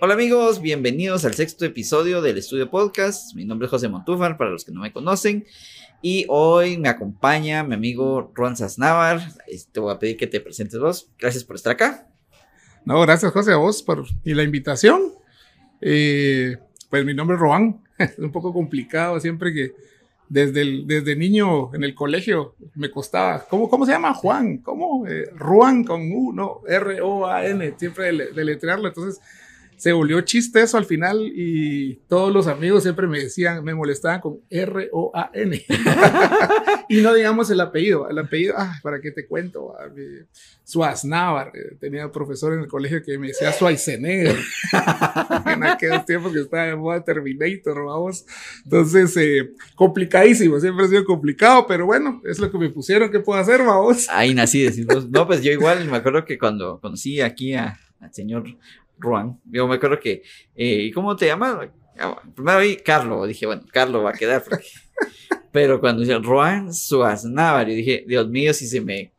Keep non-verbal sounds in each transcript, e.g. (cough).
Hola amigos, bienvenidos al sexto episodio del Estudio Podcast. Mi nombre es José Montúfar, para los que no me conocen. Y hoy me acompaña mi amigo Juan Sasnávar. Te voy a pedir que te presentes vos. Gracias por estar acá. No, gracias José a vos por y la invitación. Eh, pues mi nombre es Roan. (laughs) Es un poco complicado siempre que desde, el, desde niño en el colegio me costaba. ¿Cómo, cómo se llama Juan? ¿Cómo? Eh, Ruan con U, no, R-O-A-N, siempre deletrearlo. Entonces se volvió chiste eso al final y todos los amigos siempre me decían, me molestaban con R-O-A-N. (laughs) y no digamos el apellido, el apellido, ah, ¿para qué te cuento? Suaznavar, eh, tenía profesor en el colegio que me decía Schwarzenegger, (laughs) en aquellos tiempos que estaba de moda Terminator, vamos. Entonces, eh, complicadísimo, siempre ha sido complicado, pero bueno, es lo que me pusieron, ¿qué puedo hacer, vamos? Ahí nací, decimos. No, pues yo igual me acuerdo que cuando conocí aquí a, al señor Juan. Yo me acuerdo que, eh, ¿cómo te llamas? Ah, primero vi Carlos, dije, bueno, Carlos va a quedar. (laughs) Pero cuando dice Juan Suaznavar, yo dije, Dios mío, si se me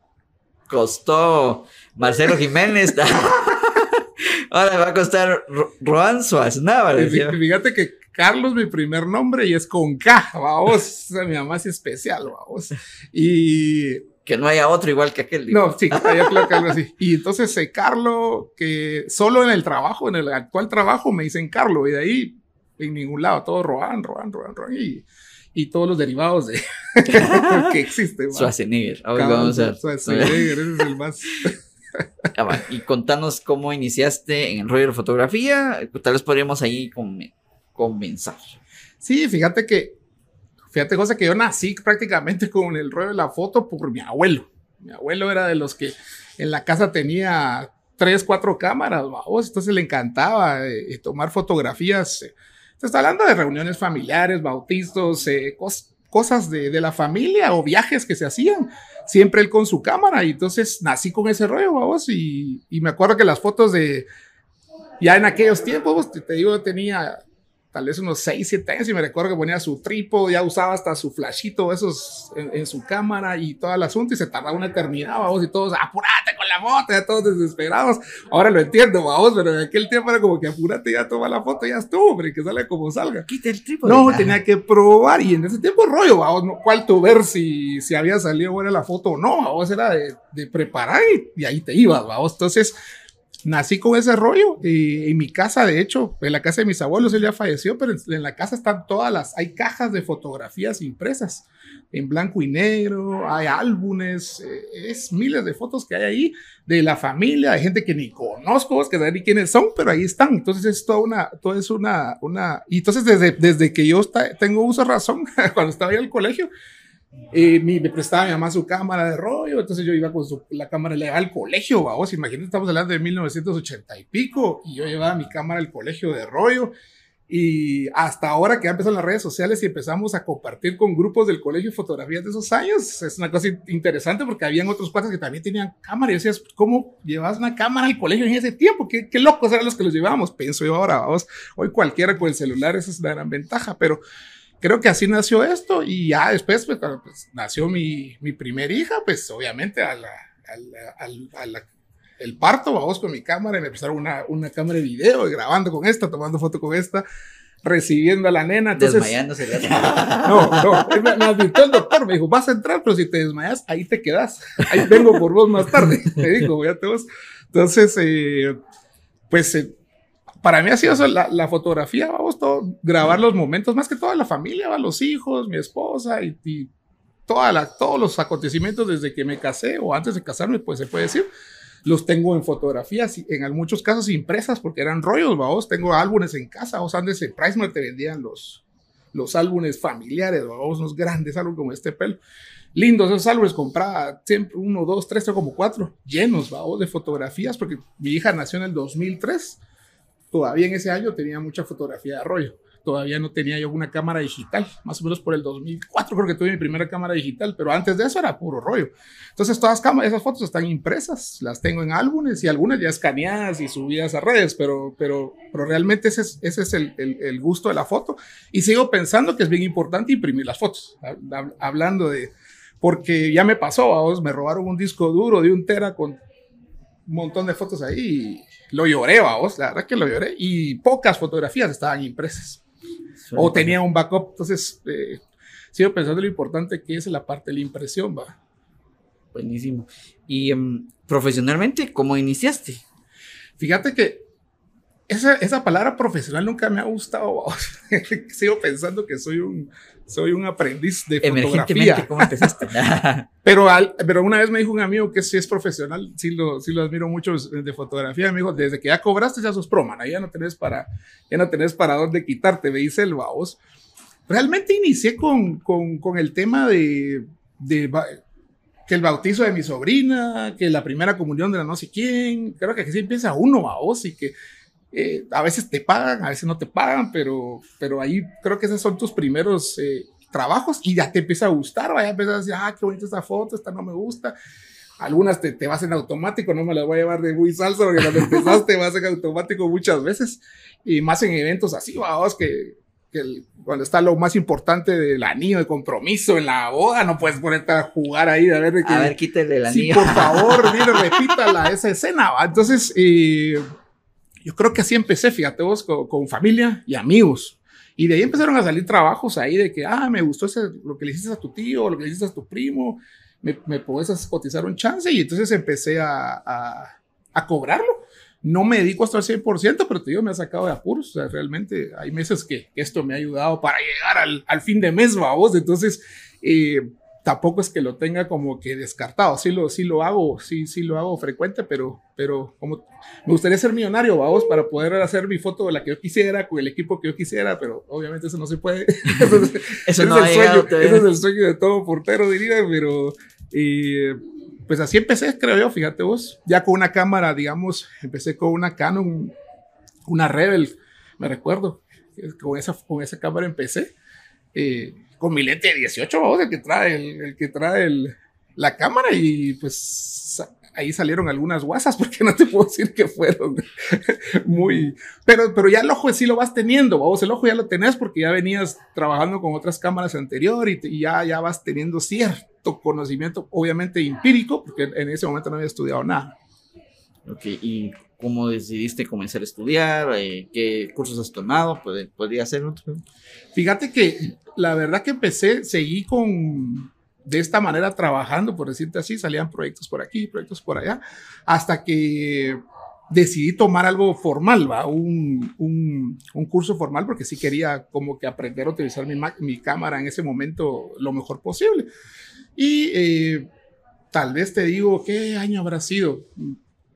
costó Marcelo Jiménez, (laughs) ahora va a costar Juan Suaznavar. Fíjate que Carlos, mi primer nombre, y es con K, vamos, (laughs) mi mamá es especial, vamos. Y que no haya otro igual que aquel. No, sí, (laughs) hay claro que algo así. Y entonces eh, Carlo, que solo en el trabajo, en el actual trabajo, me dicen Carlo, y de ahí en ningún lado, todo Roan, Roan, Roan, Roan, y, y todos los derivados de (laughs) que existen. Schwarzenegger, ahora vamos a Schwarzenegger, ese es el más. (laughs) y contanos cómo iniciaste en el rollo de fotografía, tal vez podríamos ahí comenzar. Sí, fíjate que Fíjate, cosa que yo nací prácticamente con el rollo de la foto por mi abuelo. Mi abuelo era de los que en la casa tenía tres, cuatro cámaras, vamos, entonces le encantaba eh, tomar fotografías. Se está hablando de reuniones familiares, bautizos, eh, cosas de, la familia o viajes que se hacían. Siempre él con su cámara y entonces nací con ese rollo, vamos, y, y me acuerdo que las fotos de, ya en aquellos tiempos, te, te digo, tenía tal vez unos 6, 7 años y me recuerdo que ponía su trípode, ya usaba hasta su flashito esos en, su cámara y todo el asunto y se tardaba una eternidad, vamos, y todos, apúrate con la foto, ya todos desesperados. Ahora lo entiendo, vamos, pero en aquel tiempo era como que apúrate, ya toma la foto, ya estuvo, hombre, que sale como salga. Quita el trípode. No, tenía que probar y en ese tiempo rollo, vamos, no, cuál tu ver si, si había salido buena la foto o no, vamos, era de, de preparar y, y ahí te ibas, vamos. Entonces, nací con ese rollo y en mi casa, de hecho, en la casa de mis abuelos, él ya falleció, pero en, la casa están todas las, hay cajas de fotografías impresas en blanco y negro, hay álbumes, eh, es miles de fotos que hay ahí de la familia, de gente que ni conozco, que saben ni quiénes son, pero ahí están. Entonces es toda una, todo es una, una, y entonces desde, desde que yo tengo uso razón, (laughs) cuando estaba en el colegio, y me prestaba mi mamá su cámara de rollo, entonces yo iba con la cámara legal al colegio, vamos, imagínate, estamos hablando de 1980 y pico, y yo llevaba mi cámara al colegio de rollo, y hasta ahora que ya empezaron las redes sociales y empezamos a compartir con grupos del colegio fotografías de esos años, es una cosa interesante porque habían otros cuates que también tenían cámara y decías, ¿cómo llevas una cámara al colegio en ese tiempo? ¿Qué, qué locos eran los que los llevábamos? Pienso yo ahora, vamos, hoy cualquiera con el celular, esa es una gran ventaja, pero creo que así nació esto y ya después, pues, cuando pues, nació mi, mi primer hija, pues obviamente a la, a la, el parto, vamos con mi cámara y me prestaron una, una cámara de video y grabando con esta, tomando foto con esta, recibiendo a la nena. Entonces, Desmayándose. (laughs) No, no, me, me advirtió el doctor, me dijo, vas a entrar, pero si te desmayas, ahí te quedas. Ahí vengo por vos más tarde. (laughs) Me dijo, ya te vas. Entonces, eh, pues eh, para mí ha sido la, la, fotografía, vamos, todo, grabar los momentos, más que toda la familia, ¿va? los hijos, mi esposa y, y toda la, todos los acontecimientos desde que me casé o antes de casarme, pues se puede decir, los tengo en fotografías, en muchos casos impresas porque eran rollos, vamos, tengo álbumes en casa, sea, antes en Price te vendían los, los álbumes familiares, vamos, unos grandes álbumes como este pelo. Lindos esos álbumes, compraba siempre uno, dos, tres, o como cuatro, llenos, vamos, de fotografías, porque mi hija nació en el 2003 todavía en ese año tenía mucha fotografía de rollo. Todavía no tenía yo una cámara digital, más o menos por el 2004 creo que tuve mi primera cámara digital, pero antes de eso era puro rollo. Entonces todas esas fotos están impresas, las tengo en álbumes y algunas ya escaneadas y subidas a redes, pero, pero, pero realmente ese es, ese es el, el, gusto de la foto. Y sigo pensando que es bien importante imprimir las fotos, hablando de, porque ya me pasó, me robaron un disco duro de un tera con un montón de fotos ahí lo lloré, vamos, la verdad que lo lloré. Y pocas fotografías estaban impresas. o tenía un backup. Entonces, eh, sigo pensando lo importante que es la parte de la impresión, va. Buenísimo. Y em, profesionalmente, ¿cómo iniciaste? Fíjate que esa, esa palabra profesional nunca me ha gustado. (laughs) Sigo pensando que soy un, soy un aprendiz de fotografía. ¿cómo empezaste? (laughs) (laughs) pero, pero una vez me dijo un amigo que si es profesional, sí lo, sí lo admiro mucho de fotografía. Me dijo, desde que ya cobraste ya sos pro, man, ya no tenés para, ya no tenés para dónde quitarte, me dice el vaos. Realmente inicié con, con, con el tema de, de que el bautizo de mi sobrina, que la primera comunión de la no sé quién, creo que así empieza uno, vaos, y que eh, a veces te pagan, a veces no te pagan, pero, pero ahí creo que esos son tus primeros eh, trabajos y ya te empieza a gustar, vaya empiezas a decir, ah, qué bonita esta foto, esta no me gusta. Algunas te, te vas en automático, no me las voy a llevar de muy salsa porque cuando empezaste vas en automático muchas veces y más en eventos así, vamos, que, que cuando está lo más importante del anillo de compromiso en la boda, no puedes ponerte a jugar ahí a ver que, A ver, quítale el anillo. Sí, por favor, mire, repítala esa escena, ¿va? Entonces, eh, yo creo que así empecé, fíjate vos, con, familia y amigos. Y de ahí empezaron a salir trabajos ahí de que, ah, me gustó ese, lo que le hiciste a tu tío, lo que le hiciste a tu primo, me, me puedes cotizar un chance. Y entonces empecé a, a, a cobrarlo. No me dedico hasta el 100%, pero te digo, me ha sacado de apuros. O sea, realmente hay meses que, esto me ha ayudado para llegar al, al fin de mes, vos. Entonces, eh, tampoco es que lo tenga como que descartado, sí lo, sí lo hago, sí, sí lo hago frecuente, pero, pero como me gustaría ser millonario, vamos, para poder hacer mi foto de la que yo quisiera, con el equipo que yo quisiera, pero obviamente eso no se puede. (laughs) (laughs) eso, no es el sueño, ese es el sueño de todo portero, diría, pero pues así empecé, creo yo, fíjate vos, ya con una cámara, digamos, empecé con una Canon, una Rebel, me recuerdo, con esa, con esa cámara empecé. Eh, con mi lente de 18, el que trae, el, que trae el, la cámara y pues ahí salieron algunas guasas (laughs) porque no te puedo decir que fueron (laughs) muy, pero, pero ya el ojo sí lo vas teniendo, vos el ojo ya lo tenés porque ya venías trabajando con otras cámaras anteriores y, ya, ya vas teniendo cierto conocimiento, obviamente empírico, porque en ese momento no había estudiado nada. Ok, y cómo decidiste comenzar a estudiar, eh, qué cursos has tomado, podría ser otro. Fíjate que la verdad que empecé, seguí con de esta manera trabajando, por decirte así, salían proyectos por aquí, proyectos por allá, hasta que decidí tomar algo formal. Un, un, curso formal, porque sí quería como que aprender a utilizar mi, mi cámara en ese momento lo mejor posible. Y eh, tal vez te digo, ¿qué año habrá sido?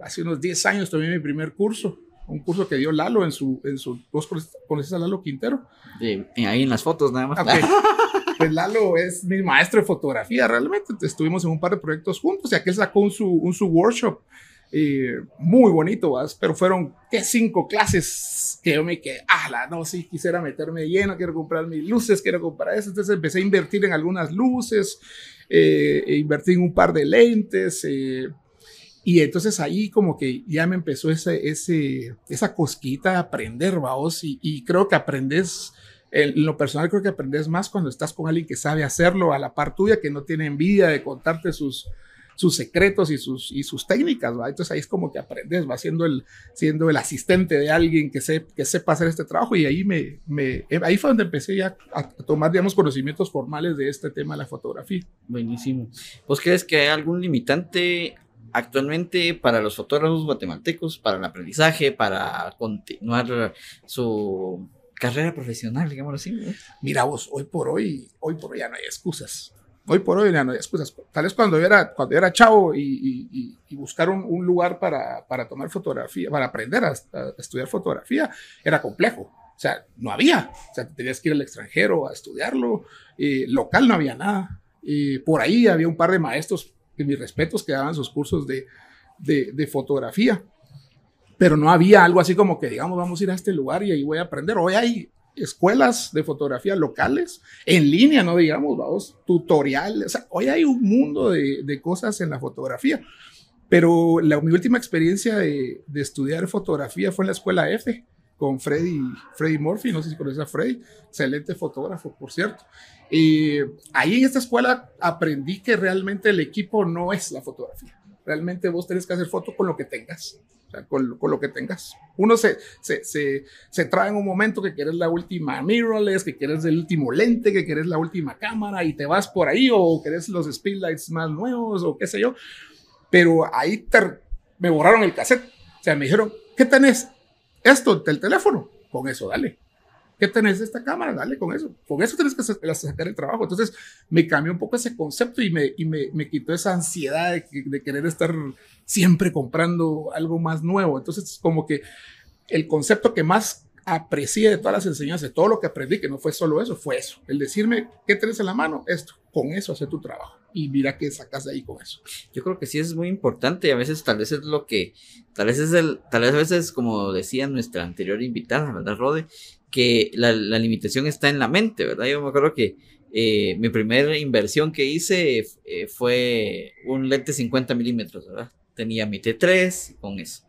hace unos 10 años tomé mi primer curso, un curso que dio Lalo en su, en su, ¿vos conoces a Lalo Quintero? ahí en las fotos nada más. (laughs) pues Lalo es mi maestro de fotografía, realmente. Estuvimos en un par de proyectos juntos y aquel sacó un su, un su workshop eh, muy bonito, pero fueron que cinco clases que yo me quedé, ah, no, sí, quisiera meterme lleno, quiero comprar mis luces, quiero comprar eso, entonces empecé a invertir en algunas luces, eh, e invertí en un par de lentes, eh, y entonces ahí como que ya me empezó ese, ese, esa cosquita de aprender, vaos, y, y creo que aprendes, en lo personal creo que aprendes más cuando estás con alguien que sabe hacerlo a la par tuya, que no tiene envidia de contarte sus, sus secretos y sus, y sus técnicas, ¿va? Entonces ahí es como que aprendes, va siendo el, siendo el asistente de alguien que, se, que sepa hacer este trabajo y ahí, me, me, ahí fue donde empecé ya a tomar, digamos, conocimientos formales de este tema de la fotografía. Buenísimo. ¿Vos crees que hay algún limitante actualmente para los fotógrafos guatemaltecos, para el aprendizaje, para continuar su carrera profesional, digámoslo así. Mira vos, hoy por hoy, hoy por hoy ya no hay excusas. Hoy por hoy ya no hay excusas. Tal vez cuando yo era, cuando era chavo y, y, buscar un, lugar para, para tomar fotografía, para aprender a, estudiar fotografía, era complejo. O sea, no había. O sea, tenías que ir al extranjero a estudiarlo. y local no había nada. Y por ahí había un par de maestros que mis respetos que daban sus cursos de, de, fotografía. Pero no había algo así como que, digamos, vamos a ir a este lugar y ahí voy a aprender. Hoy hay escuelas de fotografía locales, en línea, no digamos, vamos, tutoriales. hoy hay un mundo de, de, cosas en la fotografía. Pero la, mi última experiencia de, de, estudiar fotografía fue en la escuela F con Freddy, Freddy Murphy, no sé si conoces a Freddy, excelente fotógrafo, por cierto. Y ahí en esta escuela aprendí que realmente el equipo no es la fotografía. realmente vos tenés que hacer foto con lo que tengas. O sea, con, lo que tengas. Uno se, se, se, se, trae en un momento que quieres la última mirrorless, que quieres el último lente, que quieres la última cámara y te vas por ahí o quieres los speedlights más nuevos o qué sé yo. Pero ahí te, me borraron el cassette. O sea, me dijeron, ¿qué tenés? Esto, del teléfono. Con eso, dale. ¿Qué tenés de esta cámara? Dale con eso. Con eso tienes que sacar el trabajo. Entonces me cambió un poco ese concepto y me, y me, me quitó esa ansiedad de, de, querer estar siempre comprando algo más nuevo. Entonces como que el concepto que más aprecié de todas las enseñanzas, de todo lo que aprendí, que no fue solo eso, fue eso. El decirme, ¿qué tenés en la mano? Esto. Con eso hace tu trabajo. Y mira qué sacas de ahí con eso. Yo creo que sí es muy importante y a veces tal vez es lo que, tal vez es el, tal vez a veces como decía nuestra anterior invitada, ¿verdad, Rode? que la, la, limitación está en la mente, ¿verdad? Yo me acuerdo que eh, mi primera inversión que hice eh, fue un lente 50 milímetros, ¿verdad? Tenía mi T3 con eso.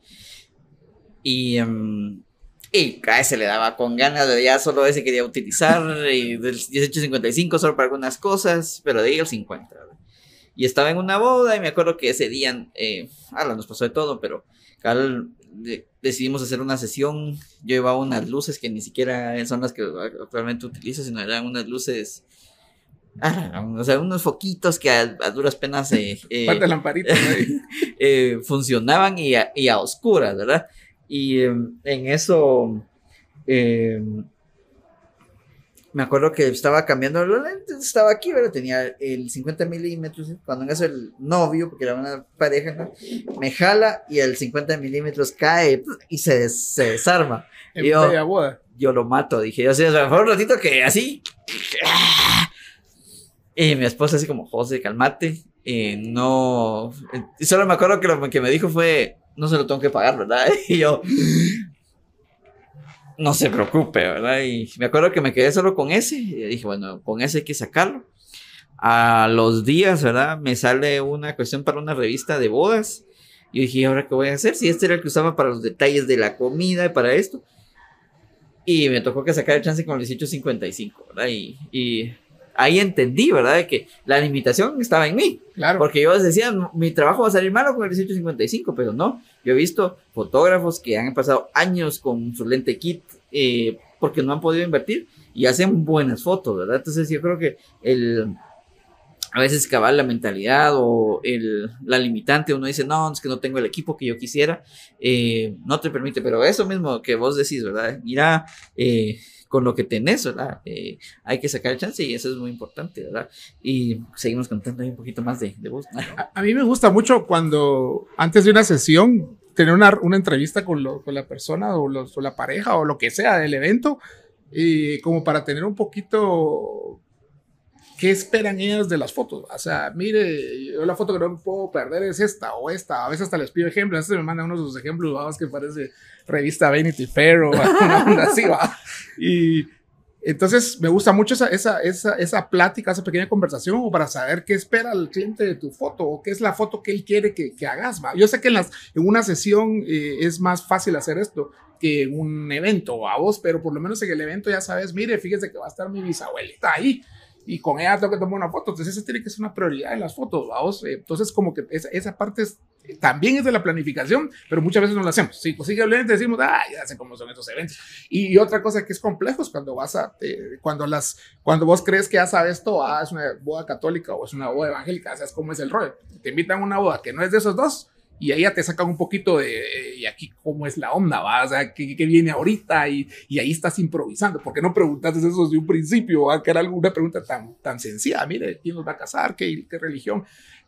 Y, um, y cada vez se le daba con ganas, de ya solo ese quería utilizar, y del 1855 solo para algunas cosas, pero de ahí el 50, ¿verdad? Y estaba en una boda y me acuerdo que ese día, eh, nos pasó de todo, pero Carl de, decidimos hacer una sesión. Yo llevaba unas luces que ni siquiera son las que actualmente utilizo, sino eran unas luces. Ah, o sea, unos foquitos que a, a duras penas eh, (laughs) eh, (laughs) eh, funcionaban y a, y a, oscuras, ¿verdad? Y em, en eso em, me acuerdo que estaba cambiando los lentes, estaba aquí, ¿verdad? Tenía el 50 milímetros, cuando en el novio, porque era una pareja, ¿no? me jala y el 50 milímetros cae y se, se desarma. En yo, boda. yo lo mato, dije, yo, o sea, fue un ratito que así. Y mi esposa así como, José, calmate. Y no. Y solo me acuerdo que lo que me dijo fue, no se lo tengo que pagar, ¿verdad? (laughs) Y yo, no se preocupe, ¿verdad? Y me acuerdo que me quedé solo con ese. Y dije, bueno, con ese hay que sacarlo. A los días, ¿verdad? Me sale una cuestión para una revista de bodas. Y dije, ¿ahora qué voy a hacer? Si este era el que usaba para los detalles de la comida y para esto. Y me tocó que sacar el chance con el 1855, ¿verdad? Y, y ahí entendí, ¿verdad? De que la limitación estaba en mí. Claro. Porque yo decía, mi trabajo va a salir malo con el 1855, pero no. Yo he visto fotógrafos que han pasado años con su lente kit eh, porque no han podido invertir y hacen buenas fotos, ¿verdad? Entonces yo creo que el... A veces cabal la mentalidad o el, la limitante, uno dice, no, es que no tengo el equipo que yo quisiera, eh, no te permite, pero eso mismo que vos decís, ¿verdad? Mira, eh, con lo que tenés, ¿verdad? Eh, hay que sacar el chance y eso es muy importante, ¿verdad? Y seguimos contando ahí un poquito más de, de vos. a, mí me gusta mucho cuando antes de una sesión tener una, una entrevista con, lo, con, la persona o, los, o, la pareja o lo que sea del evento y como para tener un poquito qué esperan ellos de las fotos. O sea, mire, yo la foto que no me puedo perder es esta o esta. A veces hasta les pido ejemplos. A veces me mandan unos de sus ejemplos, vamos, que parece revista Vanity Fair o (laughs) una así, va. Y entonces me gusta mucho esa, esa, esa, esa plática, esa pequeña conversación o para saber qué espera el cliente de tu foto o qué es la foto que él quiere que, que hagas. ¿va? Yo sé que en, las, en una sesión eh, es más fácil hacer esto que en un evento a vos, pero por lo menos en el evento ya sabes, mire, fíjese que va a estar mi bisabuelita ahí y con ella tengo que tomar una foto. Entonces, esa tiene que ser una prioridad en las fotos, vamos. Entonces, como que esa, esa parte es, también es de la planificación, pero muchas veces no lo hacemos. Si posiblemente decimos, ah, ya sé cómo son estos eventos. Y, y otra cosa que es complejo es cuando vas a, eh, cuando las, cuando vos crees que ya sabes todo, ah, es una boda católica o es una boda evangélica, sabes cómo es el rollo. Te invitan a una boda que no es de esos dos y ahí ya te sacan un poquito de, y aquí cómo es la onda, ¿va? O sea, ¿qué, qué viene ahorita? Y, y, ahí estás improvisando. ¿Por qué no preguntaste eso desde un principio? ¿va? Que era alguna pregunta tan, tan sencilla. Mire, ¿quién nos va a casar? ¿Qué, qué religión?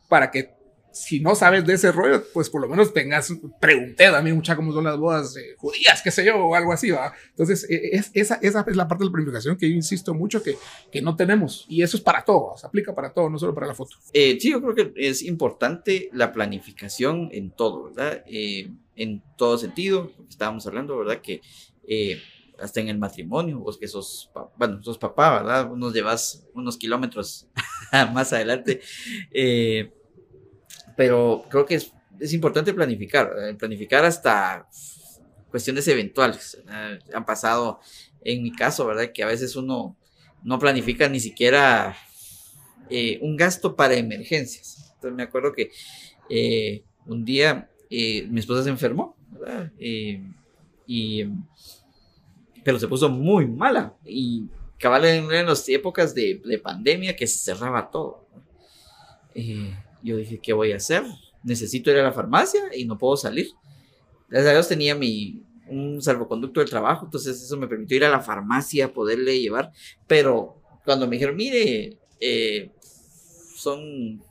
Para que si no sabes de ese rollo, pues por lo menos tengas, pregunté también mucha cómo son las bodas eh, judías, qué sé yo, o algo así, ¿va? Entonces, es, esa, esa es la parte de la planificación que yo insisto mucho que, que no tenemos, y eso es para todo, se aplica para todo, no solo para la foto. Eh, sí, yo creo que es importante la planificación en todo, ¿verdad? Eh, en todo sentido, estábamos hablando, ¿verdad? Que hasta en el matrimonio, vos que sos, bueno, sos papá, ¿verdad? Unos llevas unos kilómetros (laughs) más adelante. Eh, pero creo que es, es importante planificar, ¿verdad? planificar hasta cuestiones eventuales. ¿verdad? Han pasado, en mi caso, ¿verdad? Que a veces uno no planifica ni siquiera eh, un gasto para emergencias. Entonces me acuerdo que eh, un día eh, mi esposa se enfermó, ¿verdad? Eh, y, pero se puso muy mala. Y cabal en, en las épocas de, de, pandemia que se cerraba todo. Eh, yo dije, ¿qué voy a hacer? Necesito ir a la farmacia y no puedo salir. Gracias a Dios tenía mi, un salvoconducto del trabajo, entonces eso me permitió ir a la farmacia, poderle llevar. Pero cuando me dijeron, mire, eh, son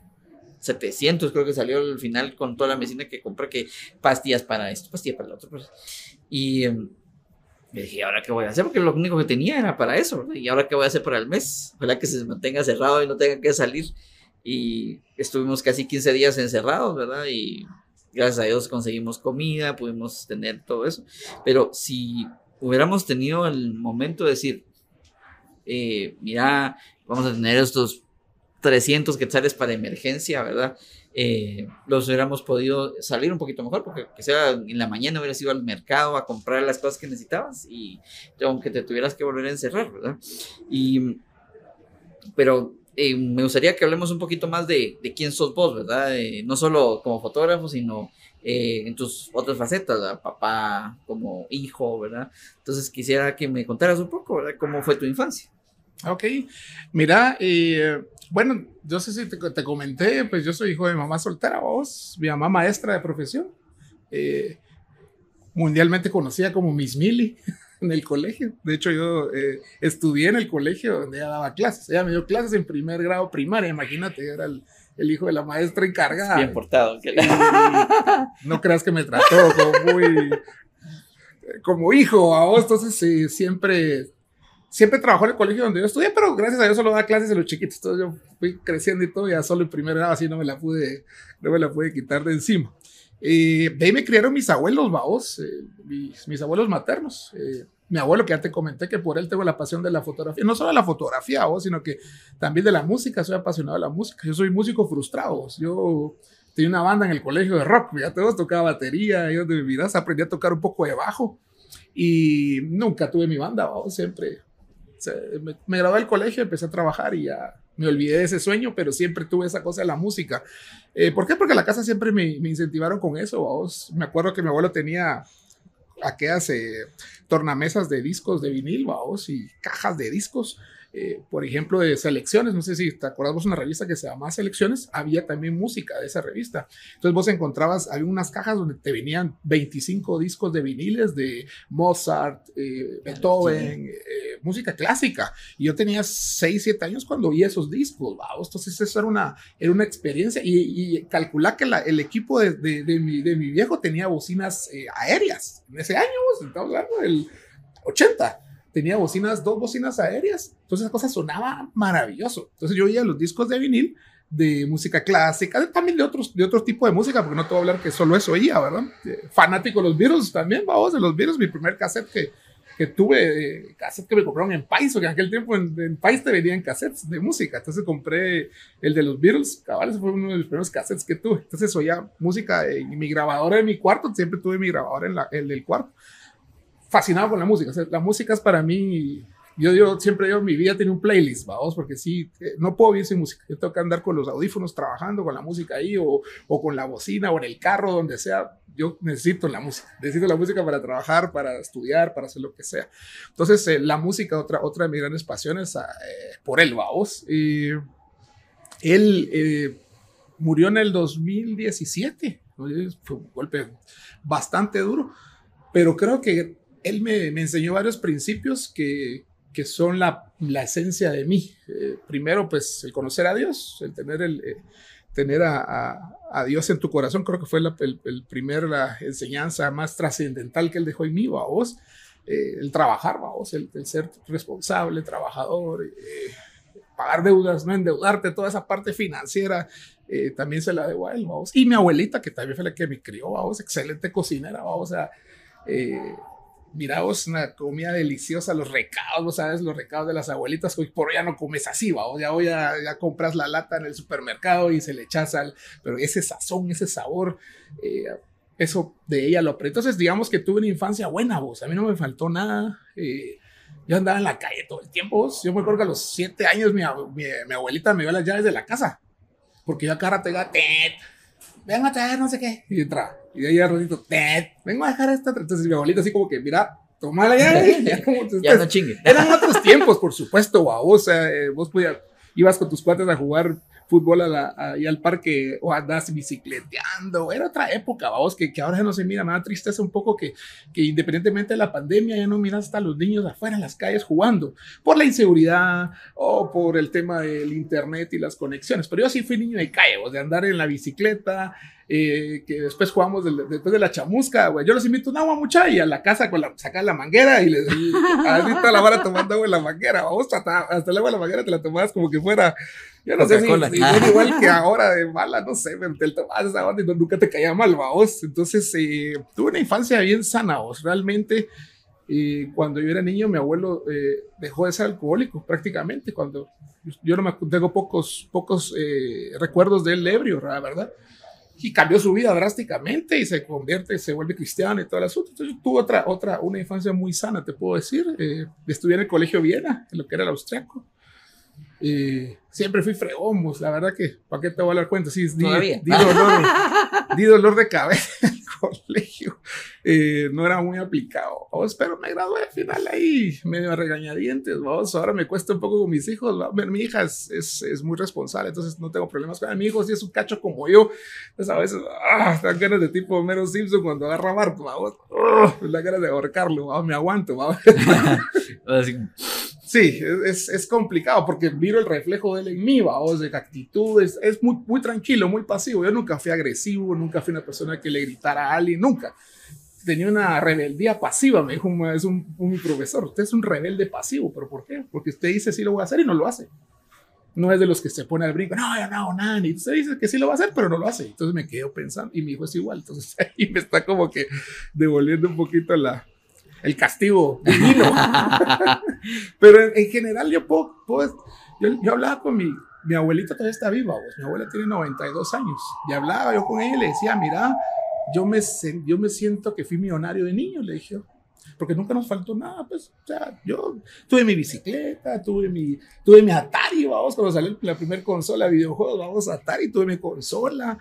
700, creo que salió al final con toda la medicina que compré, que pastillas para esto, pastillas para lo otro. Pues. Y em, me dije, ¿ahora qué voy a hacer? Porque lo único que tenía era para eso, ¿verdad? ¿Y ahora qué voy a hacer para el mes? Ojalá que se mantenga cerrado y no tenga que salir. Y estuvimos casi 15 días encerrados, ¿verdad? Y gracias a Dios conseguimos comida, pudimos tener todo eso. Pero si hubiéramos tenido el momento de decir, eh, mira, vamos a tener estos 300 quetzales para emergencia, ¿verdad? Eh, los hubiéramos podido salir un poquito mejor, porque que sea en la mañana hubieras ido al mercado a comprar las cosas que necesitabas y aunque te tuvieras que volver a encerrar, ¿verdad? Y, pero eh, me gustaría que hablemos un poquito más de, quién sos vos, ¿verdad? Eh, no solo como fotógrafo, sino eh, en tus otras facetas, ¿verdad? papá, como hijo, ¿verdad? Entonces quisiera que me contaras un poco, ¿verdad? ¿Cómo fue tu infancia? Ok, mira, eh, bueno, yo sé si te, te, comenté, pues yo soy hijo de mamá soltera, vos, mi mamá maestra de profesión, mundialmente conocida como Miss Millie (laughs) en el colegio. De hecho, yo eh, estudié en el colegio donde ella daba clases. Ella me dio clases en primer grado primaria, imagínate, era el, el hijo de la maestra encargada. Bien portado. no creas que me trató como muy como hijo a vos, entonces sí, siempre siempre trabajó en el colegio donde yo estudié, pero gracias a Dios solo da clases a los chiquitos. Entonces yo fui creciendo y todo, ya solo en primer grado, así no me la pude, no me la pude quitar de encima. Eh, de ahí me criaron mis abuelos, vaos, eh, mis, mis, abuelos maternos. Eh, mi abuelo, que ya te comenté que por él tengo la pasión de la fotografía, no solo de la fotografía, vos, sino que también de la música, soy apasionado de la música. Yo soy músico frustrado, yo tenía una banda en el colegio de rock, ya todos tocaba batería, yo de mi vida aprendí a tocar un poco de bajo y nunca tuve mi banda, vos, siempre me, me gradué del colegio, empecé a trabajar y ya me olvidé de ese sueño, pero siempre tuve esa cosa de la música. Eh, ¿Por qué? Porque la casa siempre me, me incentivaron con eso. Me acuerdo que mi abuelo tenía aquellas eh, tornamesas de discos de vinil, vamos, y cajas de discos. Eh, por ejemplo, de selecciones, no sé si te acordás una revista que se llama Selecciones, había también música de esa revista. Entonces vos encontrabas, había unas cajas donde te venían 25 discos de viniles de Mozart, eh, Beethoven, sí. eh, música clásica. Y yo tenía 6, 7 años cuando vi esos discos, vamos. Entonces eso era una, era una experiencia y, y calcular que la, el equipo de, de, de, mi, de, mi, viejo tenía bocinas eh, aéreas. En ese año, estamos hablando del 80 tenía bocinas, dos bocinas aéreas. Entonces esa cosa sonaba maravilloso. Entonces yo oía los discos de vinil de música clásica, también de otros, de otro tipo de música, porque no te voy a hablar que solo eso oía, ¿verdad? Eh, fanático de los Beatles también, vamos, de los Beatles, mi primer cassette que, que tuve, eh, cassette que me compraron en Pais, porque en aquel tiempo en, en Pais te venían cassettes de música, entonces compré el de los Beatles, cabal, ese fue uno de los primeros cassettes que tuve, entonces oía música en mi grabadora de mi cuarto, siempre tuve mi grabadora en la, el del cuarto, fascinado con la música. O sea, la música es para mí, yo, yo siempre digo, mi vida tiene un playlist, vamos, porque sí, no puedo vivir sin música. Yo tengo que andar con los audífonos trabajando con la música ahí o, o con la bocina o en el carro, donde sea. Yo necesito la música, necesito la música para trabajar, para estudiar, para hacer lo que sea. Entonces, eh, la música, otra, otra de mis grandes pasiones, eh, por él, vamos. Y él eh, murió en el 2017. Fue un golpe bastante duro, pero creo que él me, me, enseñó varios principios que, que son la, la, esencia de mí. Eh, primero, pues el conocer a Dios, el tener, el, eh, tener a, a, a, Dios en tu corazón, creo que fue la el, el, primer la enseñanza más trascendental que él dejó en mí, a vos. Eh, el trabajar, vos, el, el, ser responsable, trabajador, eh, pagar deudas, no endeudarte, toda esa parte financiera. Eh, también se la debo a él, vamos. Y mi abuelita, que también fue la que me crió, vamos, excelente cocinera, vamos, o sea, mira vos, una comida deliciosa, los recados, sabes, los recados de las abuelitas, hoy por hoy ya no comes así, va, ya hoy ya, compras la lata en el supermercado y se le echas al, pero ese sazón, ese sabor, eh, eso de ella lo aprendí. Entonces, digamos que tuve una infancia buena, vos, a mí no me faltó nada, eh, yo andaba en la calle todo el tiempo, vos. yo me acuerdo que a los siete años mi, abuelita me dio las llaves de la casa, porque yo acá vengo a traer no sé qué. Y entra. Y de ahí al ratito, vengo a dejar esta. Entonces mi abuelita así como que, mira, tomala ya. (laughs) ya, como, ya no chingue. Eran otros tiempos, por supuesto, vos, o sea, eh, vos podías, ibas con tus cuates a jugar fútbol a al parque o andas bicicleteando. Era otra época, vamos, que, que ahora no se mira. nada tristeza un poco que, que independientemente de la pandemia ya no miras hasta los niños afuera en las calles jugando por la inseguridad o por el tema del internet y las conexiones. Pero yo sí fui niño de calle, de andar en la bicicleta, eh, que después jugamos después de la chamusca, güey. Yo los invito a un agua mucha y a la casa con la, sacar la manguera y les (laughs) ahorita la vara tomando agua en la manguera. Vamos, hasta, hasta el agua en la manguera te la tomabas como que fuera yo no sé si, (laughs) igual que ahora de mala, no sé, te tomas esa onda y nunca te caía mal, vos. Entonces, eh, tuve una infancia bien sana, vos. Realmente, eh, cuando yo era niño, mi abuelo eh, dejó de ser alcohólico prácticamente. Cuando yo no me tengo pocos, pocos recuerdos de él ebrio, verdad. Y cambió su vida drásticamente y se convierte, se vuelve cristiano y todo el asunto. Entonces, yo tuve otra, otra, una infancia muy sana, te puedo decir. estudié en el colegio Viena, en lo que era el austriaco. Siempre fui fregón, la verdad que, ¿para qué te voy a dar cuenta? Sí, di, di, dolor, di dolor de cabeza en el (laughs) colegio. Eh, no era muy aplicado. Vamos, pero me gradué al final ahí, medio regañadientes. Vamos, ahora me cuesta un poco con mis hijos. Mi hija es, es, es, muy responsable, entonces no tengo problemas con Mi hijo sí es un cacho como yo. Entonces a veces, ah, están ganas de tipo Mero Simpson cuando agarra a Marco, vamos, oh, la ganas de ahorcarlo, vamos, me aguanto, vamos. (laughs) Sí, es, es, complicado porque miro el reflejo de él en mí, vamos, de actitud, es, es, muy, muy tranquilo, muy pasivo. Yo nunca fui agresivo, nunca fui una persona que le gritara a alguien, nunca. Tenía una rebeldía pasiva, me dijo es un, un, profesor, usted es un rebelde pasivo, pero ¿por qué? Porque usted dice sí lo voy a hacer y no lo hace. No es de los que se pone al brinco, no, yo no hago nada, ni usted dice que sí lo va a hacer, pero no lo hace. Entonces me quedo pensando, y mi hijo es igual, entonces (laughs) ahí me está como que devolviendo un poquito la, el castigo divino. (laughs) Pero en, general yo puedo, yo, yo, hablaba con mi, mi abuelita todavía está viva, mi abuela tiene 92 años, y hablaba yo con ella y le decía, mira, yo me, yo me siento que fui millonario de niño, le dije, porque nunca nos faltó nada, pues, o sea, yo tuve mi bicicleta, tuve mi, tuve mi Atari, vamos, cuando salió la primera consola de videojuegos, vamos, Atari, tuve mi consola,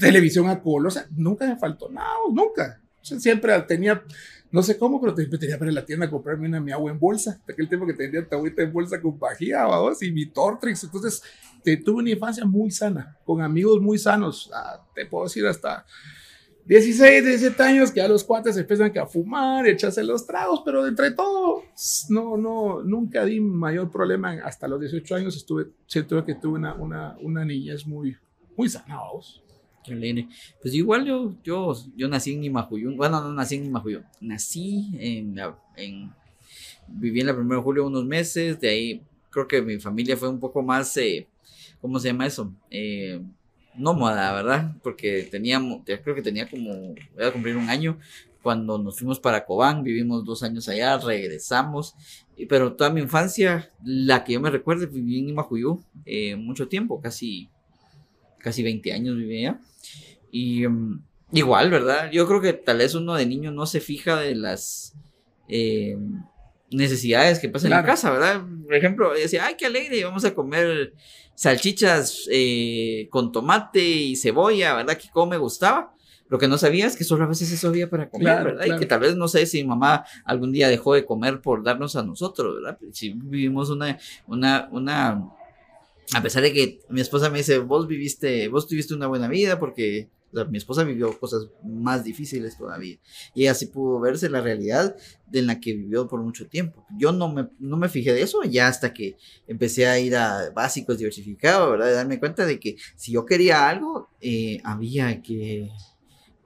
televisión a color, o sea, nunca me faltó nada, nunca, siempre tenía no sé cómo, pero tenía que ir a la tienda a comprarme una mi agua en bolsa. Aquel tiempo que tenía agüita en bolsa con pajía, vamos, y mi Tortrix. Entonces, te, tuve una infancia muy sana, con amigos muy sanos. Ah, te puedo decir hasta 16, 17 años, que a los cuates empiezan a fumar echarse los tragos, pero entre todo, no, no, nunca di mayor problema. Hasta los 18 años estuve, siento que tuve una, una, una niñez muy, muy sana, vamos. Pues igual yo, yo, yo nací en Imajuyún. Bueno, no nací en Imajuyún. Nací en, en. Viví en la 1 de julio unos meses. De ahí creo que mi familia fue un poco más. Eh, ¿Cómo se llama eso? Eh, nómada, ¿verdad? Porque teníamos. Creo que tenía como. Voy a cumplir un año. Cuando nos fuimos para Cobán, vivimos dos años allá, regresamos. Pero toda mi infancia, la que yo me recuerdo, viví en Imajuyú eh, mucho tiempo, casi casi 20 años vivía. Y mm, igual, ¿verdad? Yo creo que tal vez uno de niño no se fija de las eh, necesidades que pasan en la casa, ¿verdad? Por ejemplo, decía, ay, qué alegre, vamos a comer salchichas eh, con tomate y cebolla, ¿verdad? Que como me gustaba. Lo que no sabía es que solo a veces eso había para comer, ¿verdad? Y que tal vez no sé si mamá algún día dejó de comer por darnos a nosotros, ¿verdad? Si vivimos una, una, una a pesar de que mi esposa me dice, vos viviste, vos tuviste una buena vida porque mi esposa vivió cosas más difíciles todavía. Y así pudo verse la realidad de la que vivió por mucho tiempo. Yo no me, no me fijé de eso ya hasta que empecé a ir a básicos diversificados, ¿verdad? De darme cuenta de que si yo quería algo, eh, había que...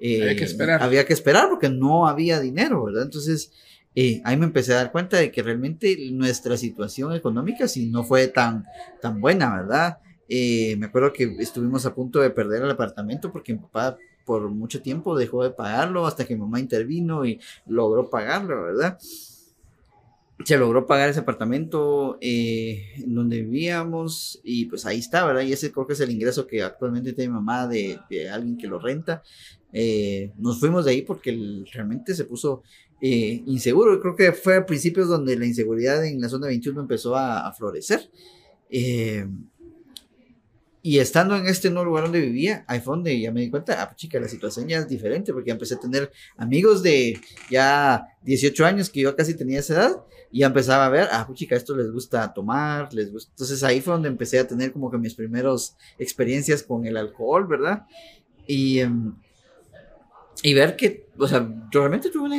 Eh, había que esperar. Había que esperar porque no había dinero, ¿verdad? Entonces eh, ahí me empecé a dar cuenta de que realmente nuestra situación económica sí no fue tan, tan buena, ¿verdad? Eh, me acuerdo que estuvimos a punto de perder el apartamento porque mi papá por mucho tiempo dejó de pagarlo hasta que mi mamá intervino y logró pagarlo, ¿verdad? Se logró pagar ese apartamento eh, en donde vivíamos y pues ahí está, ¿verdad? Y ese creo que es el ingreso que actualmente tiene mi mamá de, de alguien que lo renta. nos fuimos de ahí porque realmente se puso eh, inseguro. Creo que fue a principios donde la inseguridad en la zona 21 empezó a, florecer. Eh, y estando en este nuevo lugar donde vivía, ahí fue donde ya me di cuenta, ah, chica, la situación ya es diferente, porque empecé a tener amigos de ya 18 años, que yo casi tenía esa edad, y ya empezaba a ver, ah, chica, esto les gusta tomar, les gusta. Entonces ahí fue donde empecé a tener como que mis primeros experiencias con el alcohol, ¿verdad? Y, em, y ver que, o sea, yo realmente tuve una,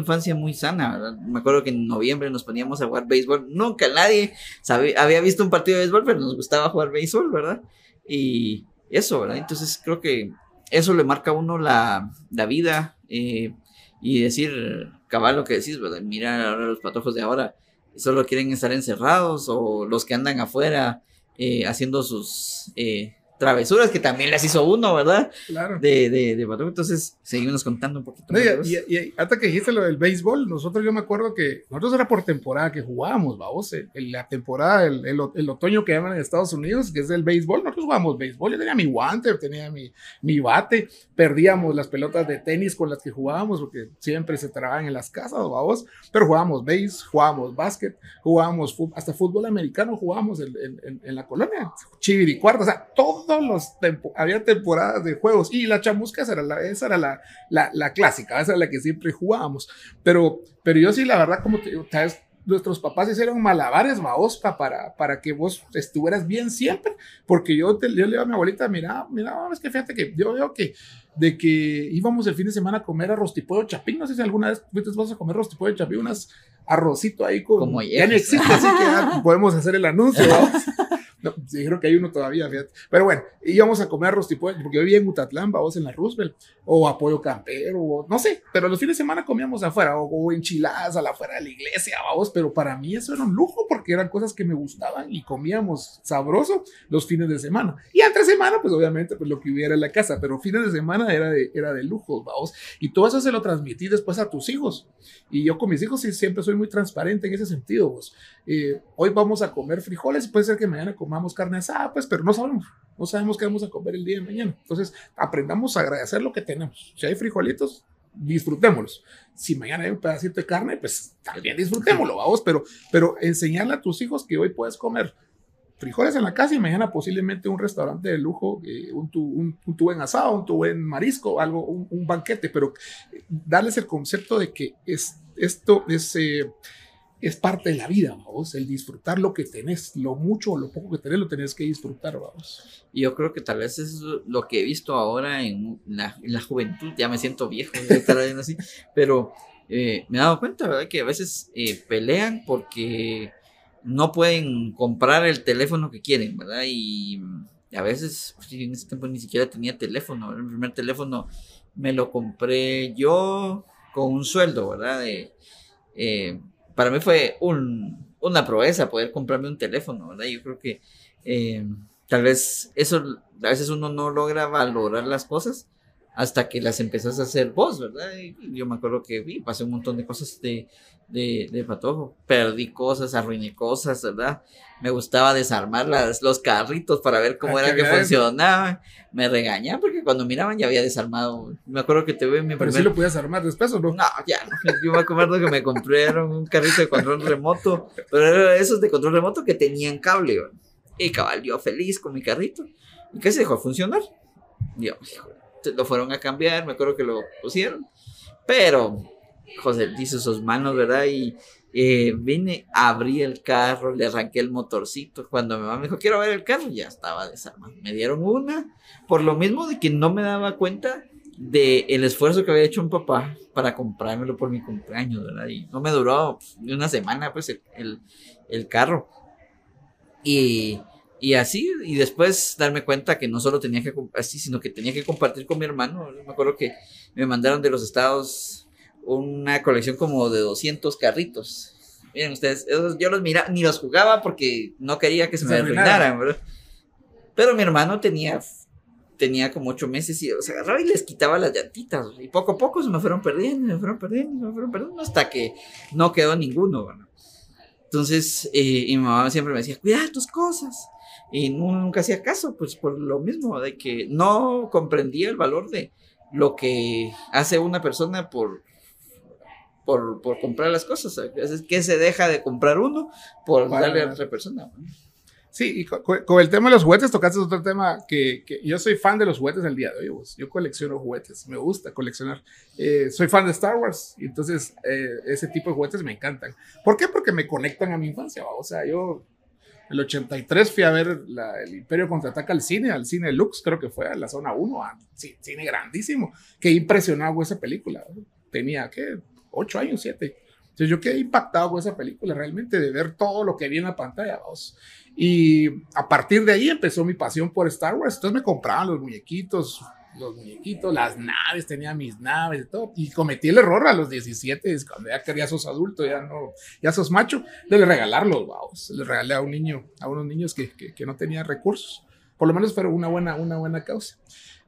infancia muy sana, ¿verdad? Me acuerdo que en noviembre nos poníamos a jugar béisbol. Nunca nadie sabía, había visto un partido de béisbol, pero nos gustaba jugar béisbol, ¿verdad? Y eso, ¿verdad? Entonces creo que eso le marca a uno la, la vida eh, y decir, cabal lo que decís, ¿verdad? Mira ahora los patojos de ahora, solo quieren estar encerrados o los que andan afuera eh, haciendo sus... Eh, travesuras que también las hizo uno, ¿verdad? Claro. De, de, de Entonces, seguimos contando un poquito. No, y, y, y, hasta que dijiste lo del béisbol, nosotros yo me acuerdo que nosotros era por temporada que jugábamos, vamos, en la temporada, el, el, el, otoño que llaman en Estados Unidos, que es el béisbol, nosotros jugábamos béisbol, yo tenía mi guante, tenía mi, mi bate, perdíamos las pelotas de tenis con las que jugábamos, porque siempre se trabajan en las casas, vamos, pero jugábamos béis, jugábamos básquet, jugábamos hasta fútbol americano, jugábamos en, en, en la colonia, chiviricuarta, o sea, todo todos los tempo, había temporadas de juegos y la chamusca esa era la, esa era la, la, la, clásica, esa era la que siempre jugábamos. Pero, pero yo sí, la verdad, como te digo, ¿sabes? nuestros papás hicieron malabares, maospa, para, para que vos estuvieras bien siempre, porque yo, te, yo le digo a mi abuelita, mira, mira, es que fíjate que yo veo que de que íbamos el fin de semana a comer arroz tipo chapín, no sé si alguna vez fuiste vas a comer arroz tipo chapín, unas arrocito ahí con... Como ya no existe, así que ya podemos hacer el anuncio, (laughs) (laughs) sí, creo que hay uno todavía, fíjate. Pero bueno, íbamos a comer tipo, porque yo vivía en Utatlán, vamos en la Roosevelt, o apoyo campero, o no sé, pero los fines de semana comíamos afuera, o, o enchiladas a la afuera de la iglesia, vamos, pero para mí eso era un lujo, porque eran cosas que me gustaban y comíamos sabroso los fines de semana. Y entre semana, pues obviamente, pues lo que hubiera en la casa, pero fines de semana era de, era de lujo, vamos. Y todo eso se lo transmití después a tus hijos. Y yo con mis hijos sí, siempre soy muy transparente en ese sentido, vos. Eh, hoy vamos a comer frijoles, puede ser que mañana comamos carne asada, pues, pero no sabemos, no sabemos qué vamos a comer el día de mañana. Entonces, aprendamos a agradecer lo que tenemos. Si hay frijolitos, disfrutémoslos. Si mañana hay un pedacito de carne, pues también disfrutémoslo, vamos, pero, pero enseñarle a tus hijos que hoy puedes comer frijoles en la casa y mañana posiblemente un restaurante de lujo, eh, un, tu, un, un, tu buen asado, un tu buen marisco, algo, un, un, banquete, pero darles el concepto de que es, esto es... Eh, es parte de la vida, vamos, el disfrutar lo que tenés, lo mucho o lo poco que tenés, lo tenés que disfrutar, vamos. Yo creo que tal vez es lo que he visto ahora en la, en la juventud, ya me siento viejo, (laughs) estar así, pero eh, me he dado cuenta, ¿verdad? Que a veces eh, pelean porque no pueden comprar el teléfono que quieren, ¿verdad? Y a veces, pues, en ese tiempo ni siquiera tenía teléfono, el primer teléfono me lo compré yo con un sueldo, ¿verdad? De, eh, para mí fue un, una proeza poder comprarme un teléfono, ¿verdad? Yo creo que eh, tal vez eso, a veces uno no logra valorar las cosas hasta que las empezás a hacer vos, ¿verdad? Y yo me acuerdo que vi, pasé un montón de cosas de, de, de patojo, perdí cosas, arruiné cosas, ¿verdad? Me gustaba desarmar las, los carritos para ver cómo ah, era que funcionaban. Me regañaban porque cuando miraban ya había desarmado. Me acuerdo que te vi en mi Pero primer... sí lo podías armar después o no? No, ya, yo me acuerdo que me compraron un carrito de control remoto, pero eran esos de control remoto que tenían cable, ¿verdad? Y cabal, yo feliz con mi carrito. ¿Y qué se dejó funcionar? Yo, hijo, lo fueron a cambiar, me acuerdo que lo pusieron. Pero José hizo sus manos, ¿verdad? Y eh, vine, abrí el carro, le arranqué el motorcito. Cuando mi mamá me dijo, quiero ver el carro, ya estaba desarmado. Me dieron una, por lo mismo de que no me daba cuenta de el esfuerzo que había hecho un papá para comprármelo por mi cumpleaños, ¿verdad? Y no me duró ni una semana, pues, el, el carro. Y, y, así, y después darme cuenta que no solo tenía que, así, sino que tenía que compartir con mi hermano. Me acuerdo que me mandaron de los estados una colección como de 200 carritos. Miren ustedes, esos yo los miraba, ni los jugaba porque no quería que se, se me arruinaran, ¿verdad? Pero mi hermano tenía, tenía como ocho meses y los agarraba y les quitaba las llantitas. Y poco a poco se me fueron perdiendo, me fueron perdiendo, me fueron perdiendo, hasta que no quedó ninguno, ¿verdad? Entonces, eh, y mi mamá siempre me decía, cuida tus cosas. Y nunca hacía caso, pues por lo mismo, de que no comprendía el valor de lo que hace una persona por, por, por comprar las cosas. Es que se deja de comprar uno por darle a otra persona. Sí, y con, con, el tema de los juguetes tocaste otro tema que, que, yo soy fan de los juguetes del día de hoy. Vos. Yo colecciono juguetes, me gusta coleccionar. Eh, soy fan de Star Wars entonces eh, ese tipo de juguetes me encantan. ¿Por qué? Porque me conectan a mi infancia. O sea, yo el 83 fui a ver la, el Imperio contraataca al cine, al cine Lux, creo que fue a la zona 1, a, cine grandísimo. Qué impresionado esa película. Tenía, ¿qué? 8 años, 7. Entonces yo quedé impactado con esa película, realmente, de ver todo lo que vi en la pantalla. Vos. Y a partir de ahí empezó mi pasión por Star Wars. Entonces me compraban los muñequitos, los muñequitos, las naves, tenía mis naves y todo. Y cometí el error a los 17, cuando ya quería sos adulto, ya no, ya sos macho, de regalarlos, vamos. Les regalé a un niño, a unos niños que, que, no tenían recursos. Por lo menos fue una buena, una buena causa.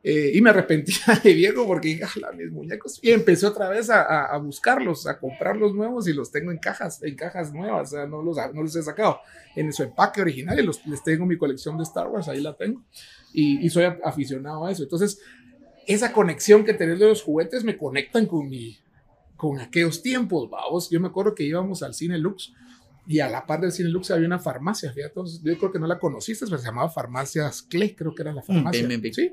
Eh, y me arrepentía (laughs) de viejo porque dije, mis muñecos. Y empecé otra vez a, a, buscarlos, a comprar los nuevos y los tengo en cajas, en cajas nuevas, o sea, no los, no los he sacado en su empaque original y los, les tengo mi colección de Star Wars, ahí la tengo. Y, y soy aficionado a eso. Entonces, esa conexión que tenés de los juguetes me conectan con mi, con aquellos tiempos, vamos. Yo me acuerdo que íbamos al Cine Lux y a la par del Cine Lux había una farmacia, fíjate, yo creo que no la conociste, pero se llamaba Farmacias Clay, creo que era la farmacia. Mm, sí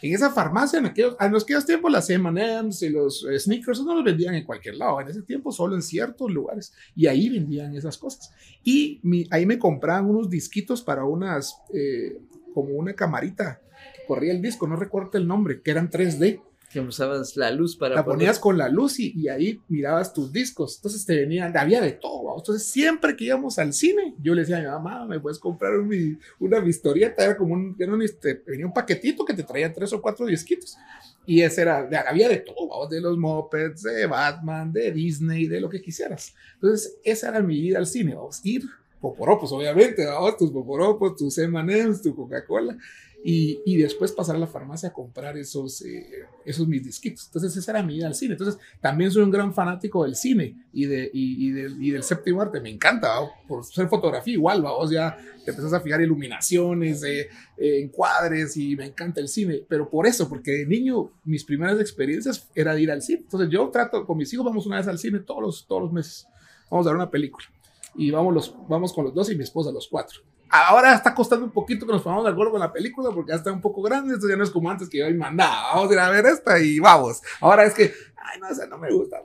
en esa farmacia, en aquellos, en aquellos tiempos, las M&M's y los eh, sneakers no los vendían en cualquier lado. En ese tiempo, solo en ciertos lugares. Y ahí vendían esas cosas. Y mi, ahí me compraban unos disquitos para unas, eh, como una camarita. Corría el disco, no recuerdo el nombre, que eran 3D que usabas la luz para. La ponías con la luz y, y, ahí mirabas tus discos. Entonces te venían, había de todo. Entonces siempre que íbamos al cine, yo le decía a mi mamá, ¿me puedes comprar un, una historieta? Era como un, era un, este, venía un paquetito que te traía tres o cuatro disquitos. Y ese era, había de todo, de los mopeds, de Batman, de Disney, de lo que quisieras. Entonces esa era mi vida al cine, vamos, ir poporopos, obviamente, vamos, tus poporopos, tus M&M's, tu Coca-Cola y, y, después pasar a la farmacia a comprar esos, eh, esos mis disquitos. Entonces esa era mi ida al cine. Entonces también soy un gran fanático del cine y, de, y, y, del, del séptimo arte. Me encanta, ¿va? por ser fotografía igual, vos ya te empezás a fijar iluminaciones, eh, eh, encuadres y me encanta el cine. Pero por eso, porque de niño mis primeras experiencias era de ir al cine. Entonces yo trato, con mis hijos vamos una vez al cine todos los, todos los meses. Vamos a ver una película. Y vamos, los, vamos con los dos y mi esposa los cuatro. Ahora está costando un poquito que nos pongamos de acuerdo con la película porque ya está un poco grande. Esto ya no es como antes que yo mandaba, vamos a ir a ver esta y vamos. Ahora es que, ay, no, o sea, no me gusta,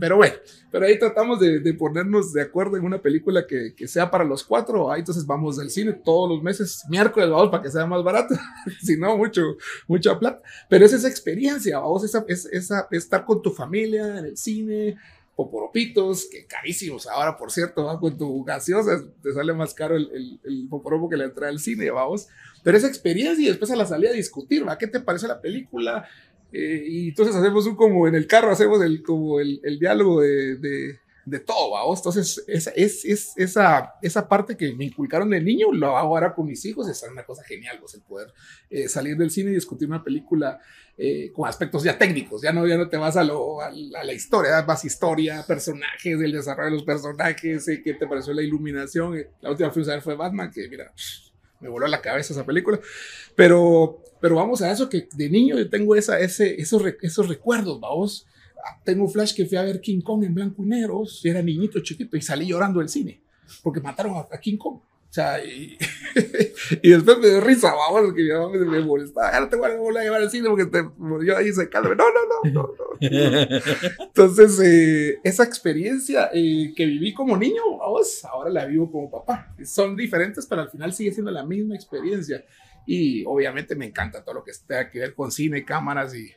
pero bueno, pero ahí tratamos de, de, ponernos de acuerdo en una película que, que sea para los cuatro. Ahí entonces vamos al cine todos los meses, miércoles, vamos para que sea más barato, (laughs) si no, mucho, mucha plata. Pero es esa experiencia, vamos, esa, es, esa, estar con tu familia en el cine poporopitos, que carísimos ahora, por cierto, ¿va? con tu gaseosa te sale más caro el, el, poporopo que la entrada al cine, vamos. Pero esa experiencia y después a la salida a discutir, ¿va? ¿Qué te parece la película? Eh, y entonces hacemos un como en el carro, hacemos el, como el, diálogo de, de todo, vamos. Entonces, esa, es, es, esa, esa parte que me inculcaron de niño, lo hago ahora con mis hijos, es una cosa genial, vos, el poder eh, salir del cine y discutir una película eh, con aspectos ya técnicos, ya no, ya no te vas a, lo, a, a la historia, vas historia, personajes, el desarrollo de los personajes, eh, qué te pareció la iluminación. Eh, la última ver fue Batman, que mira, me voló la cabeza esa película, pero, pero vamos a eso que de niño yo tengo esa, ese, esos, esos recuerdos, vamos. Tengo un flash que fui a ver King Kong en blanco y negro, era niñito chiquito y salí llorando del cine porque mataron a, King Kong. O sea, y, (laughs) y, después me dio risa, vamos, porque mi mamá me, molestaba. Ya no te voy a volver a llevar al cine porque te murió ahí secando. No, no, no, no, no. (laughs) Entonces, eh, esa experiencia eh, que viví como niño, vamos, ahora la vivo como papá. Son diferentes, pero al final sigue siendo la misma experiencia. Y obviamente me encanta todo lo que tenga que ver con cine, cámaras y,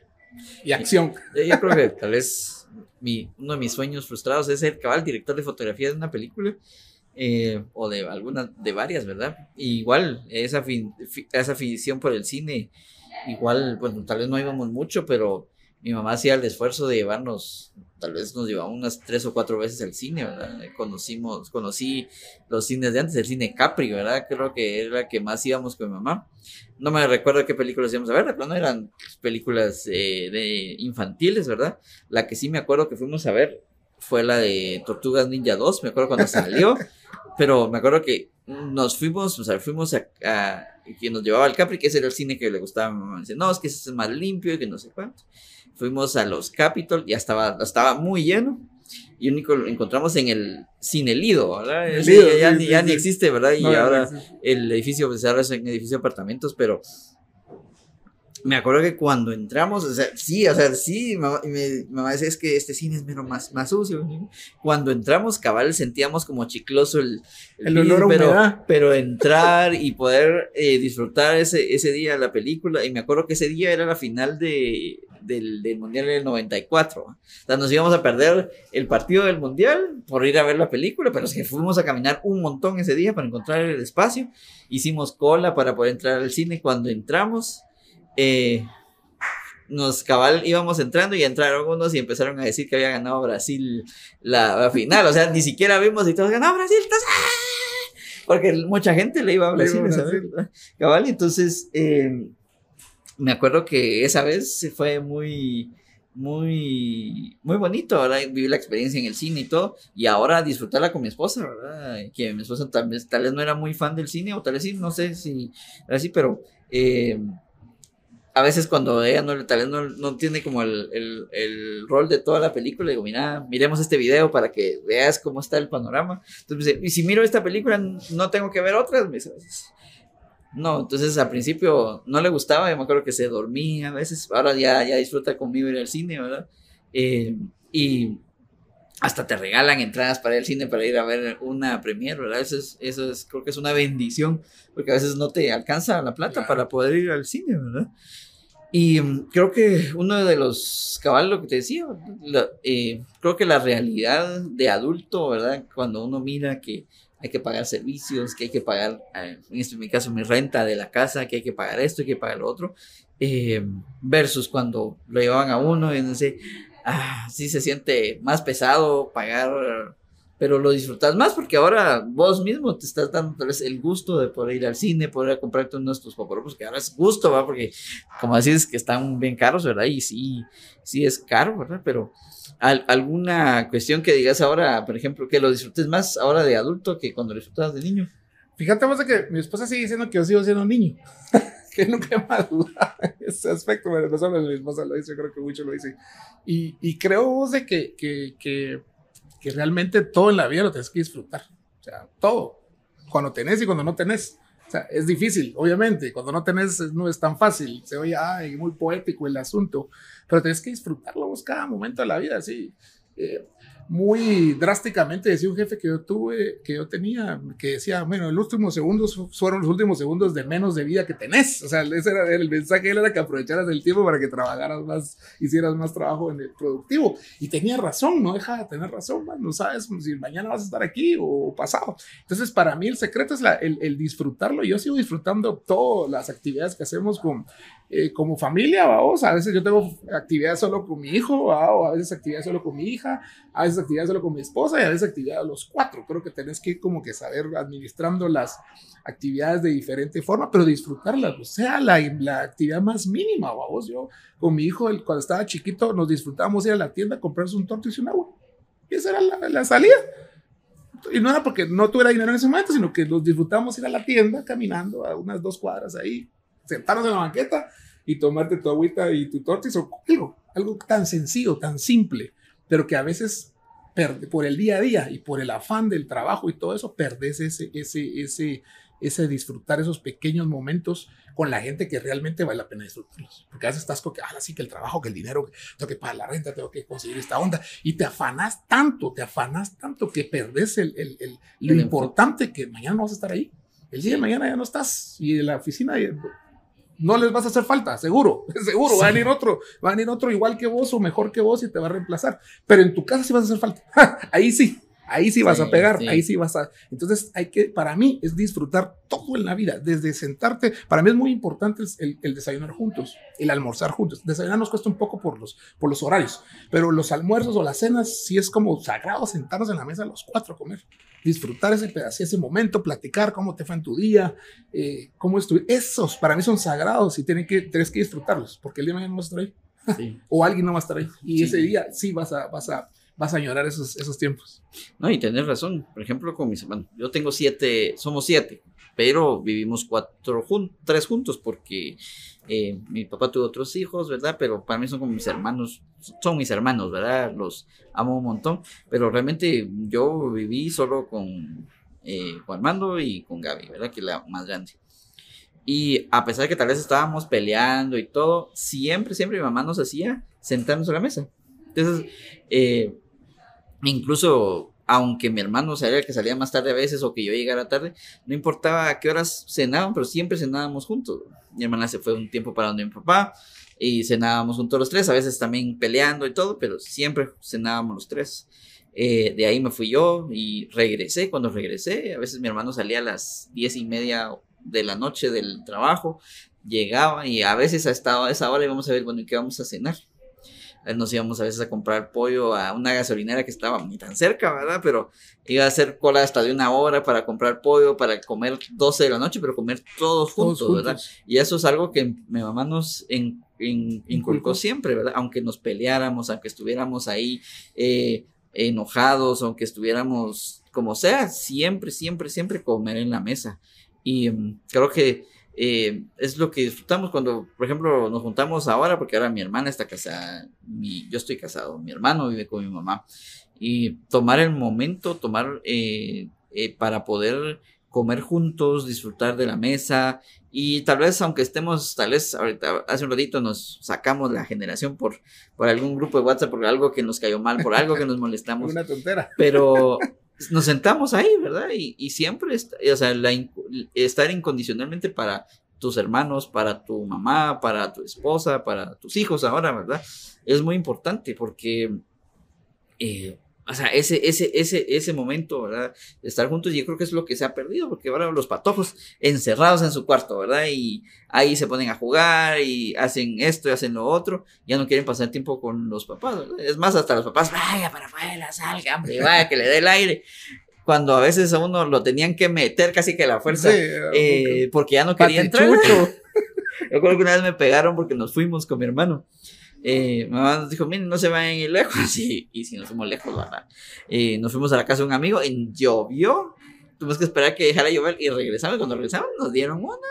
y acción. Yo, creo que tal vez mi, uno de mis sueños frustrados es ser cabal director de fotografía de una película eh, o de algunas, de varias, ¿verdad? Igual, esa, fin, esa afición por el cine, igual, bueno, tal vez no íbamos mucho, pero mi mamá hacía el esfuerzo de llevarnos, tal vez nos llevaba unas tres o cuatro veces al cine, ¿verdad? Conocimos, conocí los cines de antes, el cine Capri, ¿verdad? Creo que era la que más íbamos con mi mamá. No me recuerdo qué películas íbamos a ver, pero no eran películas eh, de infantiles, ¿verdad? La que sí me acuerdo que fuimos a ver fue la de Tortugas Ninja 2, me acuerdo cuando salió, (laughs) pero me acuerdo que nos fuimos, o sea, fuimos a, a quien nos llevaba al Capri, que ese era el cine que le gustaba a mi mamá, dice, no, es que ese es más limpio y que no sé cuánto. Fuimos a los Capitol, ya estaba, estaba muy lleno, y único lo encontramos en el Cine Lido, ¿verdad? El Lido, ya, sí, ni, sí, ya sí. ni existe, ¿verdad? Y No, no ahora existe. el edificio, pues ahora es un edificio de apartamentos, pero me acuerdo que cuando entramos, o sea, sí, o sea, sí, mamá, me, mamá decía, es que este cine es menos más, más sucio. Cuando entramos, cabal, sentíamos como chicloso el, El olor a pero, humedad. pero entrar y poder eh, disfrutar ese, ese día la película, y me acuerdo que ese día era la final de, del, del Mundial del 94. O sea, nos íbamos a perder el partido del Mundial por ir a ver la película, pero es que fuimos a caminar un montón ese día para encontrar el espacio. Hicimos cola para poder entrar al cine. Cuando entramos, eh, nos cabal íbamos entrando y entraron unos y empezaron a decir que había ganado Brasil la, la final. O sea, ni siquiera vimos y todos ganó Brasil. entonces, ¡ah! Porque mucha gente le iba a Le iba Brasil, a Brasil. Cabal, entonces eh, me acuerdo que esa vez fue muy, muy, muy bonito, ¿verdad? Vivir la experiencia en el cine y todo, y ahora disfrutarla con mi esposa, ¿verdad? Que mi esposa tal vez, tal vez no era muy fan del cine, o tal vez sí, no sé si así, pero eh, a veces cuando ella no, tal vez no, no tiene como el, el, el rol de toda la película, digo, mira, miremos este video para que veas cómo está el panorama. Entonces me dice, y si miro esta película, no tengo que ver otras, me dice. No, entonces al principio no le gustaba, yo me acuerdo que se dormía a veces, ahora ya, ya disfruta conmigo ir al cine, ¿verdad? Eh, y hasta te regalan entradas para ir al cine para ir a ver una premiere, ¿verdad? Eso es, eso es, creo que es una bendición, porque a veces no te alcanza la plata Claro. para poder ir al cine, ¿verdad? Y creo que uno de los cabal, lo que te decía, la- eh, creo que la realidad de adulto, ¿verdad? Cuando uno mira que hay que pagar servicios, que hay que pagar, eh, en, este, en mi caso, mi renta de la casa, que hay que pagar esto, hay que pagar lo otro, eh, versus cuando lo llevaban a uno y no sé, ah, sí se siente más pesado pagar, pero lo disfrutas más porque ahora vos mismo te estás dando tal vez el gusto de poder ir al cine, poder comprarte unos de tus paparopos, que ahora es gusto, ¿verdad? Porque como decís que están bien caros, ¿verdad? Y sí, sí es caro, ¿verdad? Pero al- alguna cuestión que digas ahora, por ejemplo, que lo disfrutes más ahora de adulto que cuando lo disfrutabas de niño. Fíjate de que mi esposa sigue diciendo que yo sigo siendo niño. (laughs) que nunca he madurado ese aspecto. Pero no solo mi esposa lo dice, creo que mucho lo dice. Y, y creo vos de que, que, que, que realmente todo en la vida lo tienes que disfrutar. O sea, todo. Cuando tenés y cuando no tenés. O sea, es difícil, obviamente. Cuando no tenés no es tan fácil. Se oye, ay, muy poético el asunto. Pero tienes que disfrutarlo vos cada momento de la vida, así. Eh, muy drásticamente decía un jefe que yo tuve, que yo tenía, que decía, bueno, los últimos segundos fueron los últimos segundos de menos de vida que tenés. O sea, ese era el mensaje, él era que aprovecharas el tiempo para que trabajaras más, hicieras más trabajo en el productivo. Y tenía razón, no deja de tener razón, man, no sabes si mañana vas a estar aquí o pasado. Entonces, para mí el secreto es la- el, el disfrutarlo. Yo sigo disfrutando todas las actividades que hacemos con, eh, como familia, vamos. A veces yo tengo actividades solo con mi hijo, ¿va? o a veces actividades solo con mi hija, a veces actividades solo con mi esposa y a veces actividades los cuatro. Creo que tenés que como que saber administrando las actividades de diferente forma, pero disfrutarlas, o sea, la, la actividad más mínima, vamos. Yo con mi hijo, el- cuando estaba chiquito, nos disfrutábamos ir a la tienda a comprarse un torto y un agua. Y esa era la, la salida. Y no era porque no tuviera dinero en ese momento, sino que nos disfrutábamos ir a la tienda caminando a unas dos cuadras ahí, sentarnos en la banqueta y tomarte tu agüita y tu tortis o algo, algo tan sencillo, tan simple, pero que a veces perde- por el día a día y por el afán del trabajo y todo eso, perdes ese, ese, ese, ese disfrutar esos pequeños momentos con la gente que realmente vale la pena disfrutarlos. Porque a veces estás con que, ah, sí, que el trabajo, que el dinero, tengo que pagar la renta, tengo que conseguir esta onda, y te afanas tanto, te afanas tanto que perdes el, el, el- lo importante que mañana no vas a estar ahí. El día de mañana ya no estás y en la oficina ya- no les vas a hacer falta, seguro, (laughs) seguro, va a venir otro, va a venir otro igual que vos o mejor que vos y te va a reemplazar. Pero en tu casa sí vas a hacer falta. (laughs) ahí sí, ahí sí vas Sí, a pegar, sí. ahí sí vas a. Entonces hay que, para mí es disfrutar todo en la vida, desde sentarte. Para mí es muy importante el, el- desayunar juntos, el almorzar juntos. Desayunar nos cuesta un poco por los, por los horarios, pero los almuerzos o las cenas sí es como sagrado sentarnos en la mesa los cuatro a comer. Disfrutar ese pedacito, ese momento, platicar cómo te fue en tu día, eh, cómo estuve. Esos para mí son sagrados y tienen que, tienes que disfrutarlos, porque el día de mañana no vas a estar ahí Sí. (laughs) o alguien no va a estar ahí. Y ese día sí vas a, vas a, vas a añorar esos, esos tiempos. No, y tenés razón. Por ejemplo, con mis hermanos, yo tengo siete, somos siete. pero vivimos cuatro, tres juntos porque eh, mi papá tuvo otros hijos, ¿verdad? Pero para mí son como mis hermanos, son mis hermanos, ¿verdad? Los amo un montón, pero realmente yo viví solo con eh, Juan y con Gaby, ¿verdad? Que es la más grande. Y a pesar de que tal vez estábamos peleando y todo, siempre, siempre mi mamá nos hacía sentarnos a la mesa. Entonces, eh, incluso aunque mi hermano sabía que salía más tarde a veces o que yo llegara tarde, no importaba a qué horas cenaban, pero siempre cenábamos juntos. Mi hermana se fue un tiempo para donde mi papá y cenábamos juntos los tres, a veces también peleando y todo, pero siempre cenábamos los tres. Eh, de ahí me fui yo y regresé. Cuando regresé, a veces mi hermano salía a las diez y media de la noche del trabajo, llegaba y a veces a, estado a esa hora íbamos a ver, bueno, ¿y qué vamos a cenar? Nos íbamos a veces a comprar pollo a una gasolinera que estaba ni tan cerca, ¿verdad? Pero iba a hacer cola hasta de una hora para comprar pollo, para comer 12 de la noche, pero comer todos juntos, ¿verdad? Y eso es algo que mi mamá nos inculcó siempre, ¿verdad? Aunque nos peleáramos, aunque estuviéramos ahí eh, enojados, aunque estuviéramos como sea, siempre, siempre, siempre comer en la mesa. Y mm, creo que eh, es lo que disfrutamos cuando, por ejemplo, nos juntamos ahora, porque ahora mi hermana está casada, mi, yo estoy casado, mi hermano vive con mi mamá, y tomar el momento, tomar eh, eh, para poder comer juntos, disfrutar de la mesa, y tal vez, aunque estemos, tal vez ahorita, hace un ratito nos sacamos la generación por, por algún grupo de WhatsApp, por algo que nos cayó mal, por algo que nos (laughs) molestamos. Una tontera. Pero (laughs) nos sentamos ahí, ¿verdad? Y, siempre, o sea, estar incondicionalmente para tus hermanos, para tu mamá, para tu esposa, para tus hijos ahora, ¿verdad? Es muy importante porque eh, o sea, ese, ese, ese, ese momento, ¿verdad? De estar juntos, yo creo que es lo que se ha perdido, porque ahora los patojos encerrados en su cuarto, ¿verdad? Y ahí se ponen a jugar y hacen esto y hacen lo otro, ya no quieren pasar tiempo con los papás, ¿verdad? Es más, hasta los papás, vaya para afuera, salga, hombre, vaya, que le dé el aire. Cuando a veces a uno lo tenían que meter casi que a la fuerza, eh, porque ya no quería entrar. (laughs) Yo creo que una vez me pegaron porque nos fuimos con mi hermano eh, mamá nos dijo, miren, no se vayan ir lejos. (laughs) Y, y si nos fuimos lejos, ¿verdad? Eh, nos fuimos a la casa de un amigo, en llovió. Tuvimos que esperar que dejara llover y regresamos. Cuando regresamos, nos dieron una.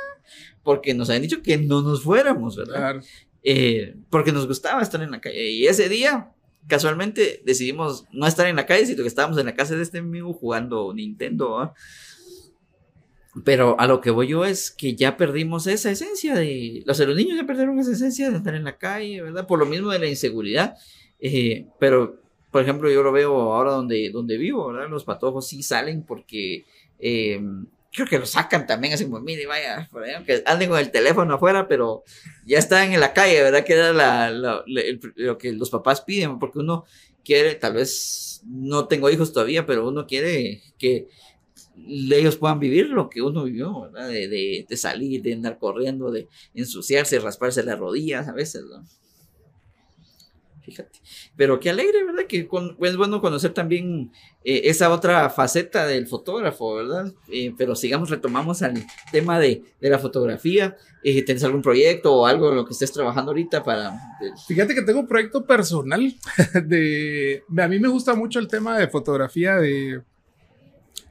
Porque nos habían dicho que no nos fuéramos, ¿verdad? Eh, porque nos gustaba estar en la calle. Y ese día, casualmente, decidimos no estar en la calle, sino que estábamos en la casa de este amigo jugando Nintendo. ¿ah? Pero a lo que voy yo es que ya perdimos esa esencia de. O sea, los niños ya perdieron esa esencia de estar en la calle, ¿verdad? Por lo mismo de la inseguridad. Eh, pero, por ejemplo, yo lo veo ahora donde, donde vivo, ¿verdad? Los patojos sí salen porque. Eh, creo que lo sacan también, así como, mire, vaya, por ahí, aunque anden con el teléfono afuera, pero ya están en la calle, ¿verdad? Que era la, lo que los papás piden, porque uno quiere, tal vez no tengo hijos todavía, pero uno quiere que ellos puedan vivir lo que uno vivió, ¿verdad? De, de, salir, de andar corriendo, de ensuciarse, rasparse las rodillas a veces, ¿no? Fíjate. Pero qué alegre, ¿verdad? Que es bueno conocer también eh, esa otra faceta del fotógrafo, ¿verdad? Eh, pero sigamos, retomamos al tema de, de la fotografía. Eh, ¿Tienes algún proyecto o algo en lo que estés trabajando ahorita para...? Fíjate que tengo un proyecto personal (laughs) de... A mí me gusta mucho el tema de fotografía de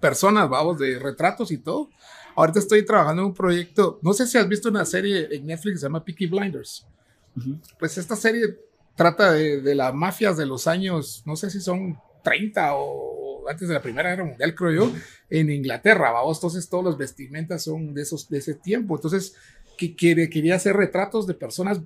personas, vamos, de retratos y todo. Ahorita estoy trabajando en un proyecto, no sé si has visto una serie en Netflix que se llama Peaky Blinders. Pues esta serie trata de, las mafias de los años, no sé si son 30 o antes de la Primera Guerra Mundial, creo yo, en Inglaterra, vamos, entonces todos los vestimentas son de, esos, de ese tiempo. Entonces, que quería hacer retratos de personas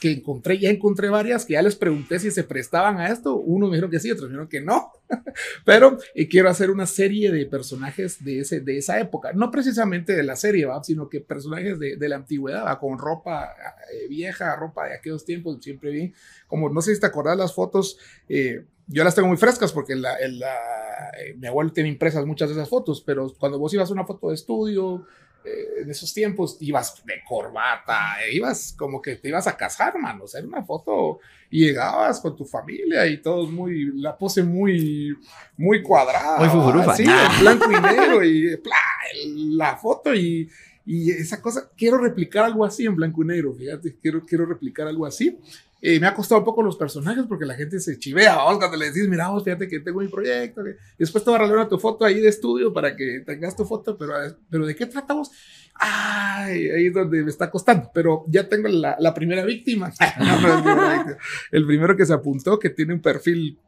que encontré, ya encontré varias que ya les pregunté si se prestaban a esto. Unos me dijeron que sí, otros me dijeron que no. (laughs) Pero y quiero hacer una serie de personajes de, ese, de esa época. No precisamente de la serie, ¿va? sino que personajes de, de la antigüedad, con ropa eh, vieja, ropa de aquellos tiempos, siempre bien. Como no sé si te acordás las fotos, eh, yo las tengo muy frescas porque la, la, eh, mi abuelo tiene impresas muchas de esas fotos, pero cuando vos ibas a una foto de estudio, eh, en esos tiempos ibas de corbata, ibas como que te ibas a casar, mano. O sea, era una foto y llegabas con tu familia y todo muy, la pose muy, muy cuadrada. Muy. Sí, en blanco y negro y (laughs) la foto y, Y esa cosa, quiero replicar algo así en blanco y negro, fíjate, quiero, quiero replicar algo así. Eh, me ha costado un poco los personajes porque la gente se chivea, vos cuando le decís, mira, vos, fíjate que tengo mi proyecto, después te voy a regalar tu foto ahí de estudio para que tengas tu foto, pero, pero ¿de qué tratamos? Ay, ahí es donde me está costando, pero ya tengo la, la primera víctima. (laughs) el primero que se apuntó, que tiene un perfil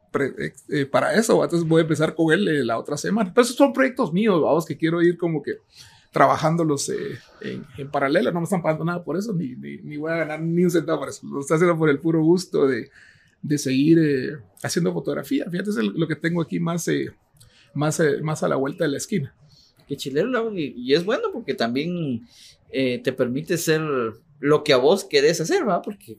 eh, para eso, entonces voy a empezar con él eh, la otra semana. Pero esos son proyectos míos, vamos, que quiero ir como que trabajándolos eh, en, paralelo, no me están pagando nada por eso, ni, ni, voy a ganar ni un centavo por eso, lo estoy haciendo por el puro gusto de, de seguir haciendo fotografía. Fíjate, es lo que tengo aquí más, más, más a la vuelta de la esquina. Que chilero, y, es bueno porque también te permite ser lo que a vos querés hacer, ¿va? Porque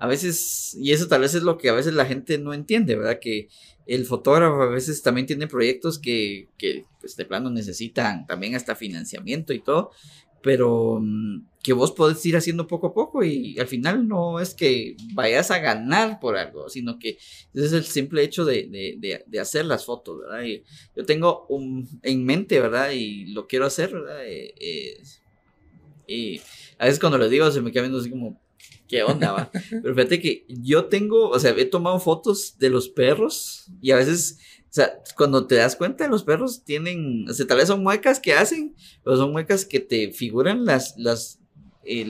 a veces, y eso tal vez es lo que a veces la gente no entiende, ¿verdad? Que el fotógrafo a veces también tiene proyectos que, que pues de plano necesitan también hasta financiamiento y todo, pero mm, que vos podés ir haciendo poco a poco y al final no es que vayas a ganar por algo, sino que es el simple hecho de, hacer las fotos, ¿verdad? Y yo tengo un, en mente, ¿verdad? Y lo quiero hacer, ¿verdad? Eh, eh, y a veces cuando lo digo se me queda viendo así como, ¿Qué onda, va? Pero fíjate que yo tengo, o sea, he tomado fotos de los perros y a veces, o sea, cuando te das cuenta, los perros tienen, o sea, tal vez son muecas que hacen, pero son muecas que te figuran las, las, eh,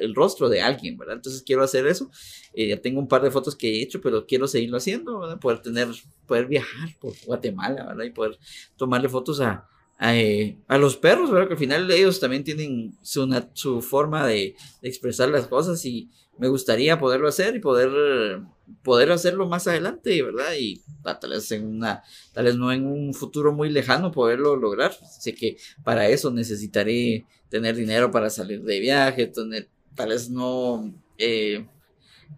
el rostro de alguien, ¿verdad? Entonces quiero hacer eso. Eh, ya tengo un par de fotos que he hecho, pero quiero seguirlo haciendo, ¿verdad? Poder tener, poder viajar por Guatemala, ¿verdad? Y poder tomarle fotos a, eh, a, los perros, ¿verdad? Que al final ellos también tienen su, su forma de, expresar las cosas y me gustaría poderlo hacer y poder, poder hacerlo más adelante, ¿verdad? Y tal vez en una, tal vez no en un futuro muy lejano poderlo lograr. Sé que para eso necesitaré tener dinero para salir de viaje, tener, tal vez no eh,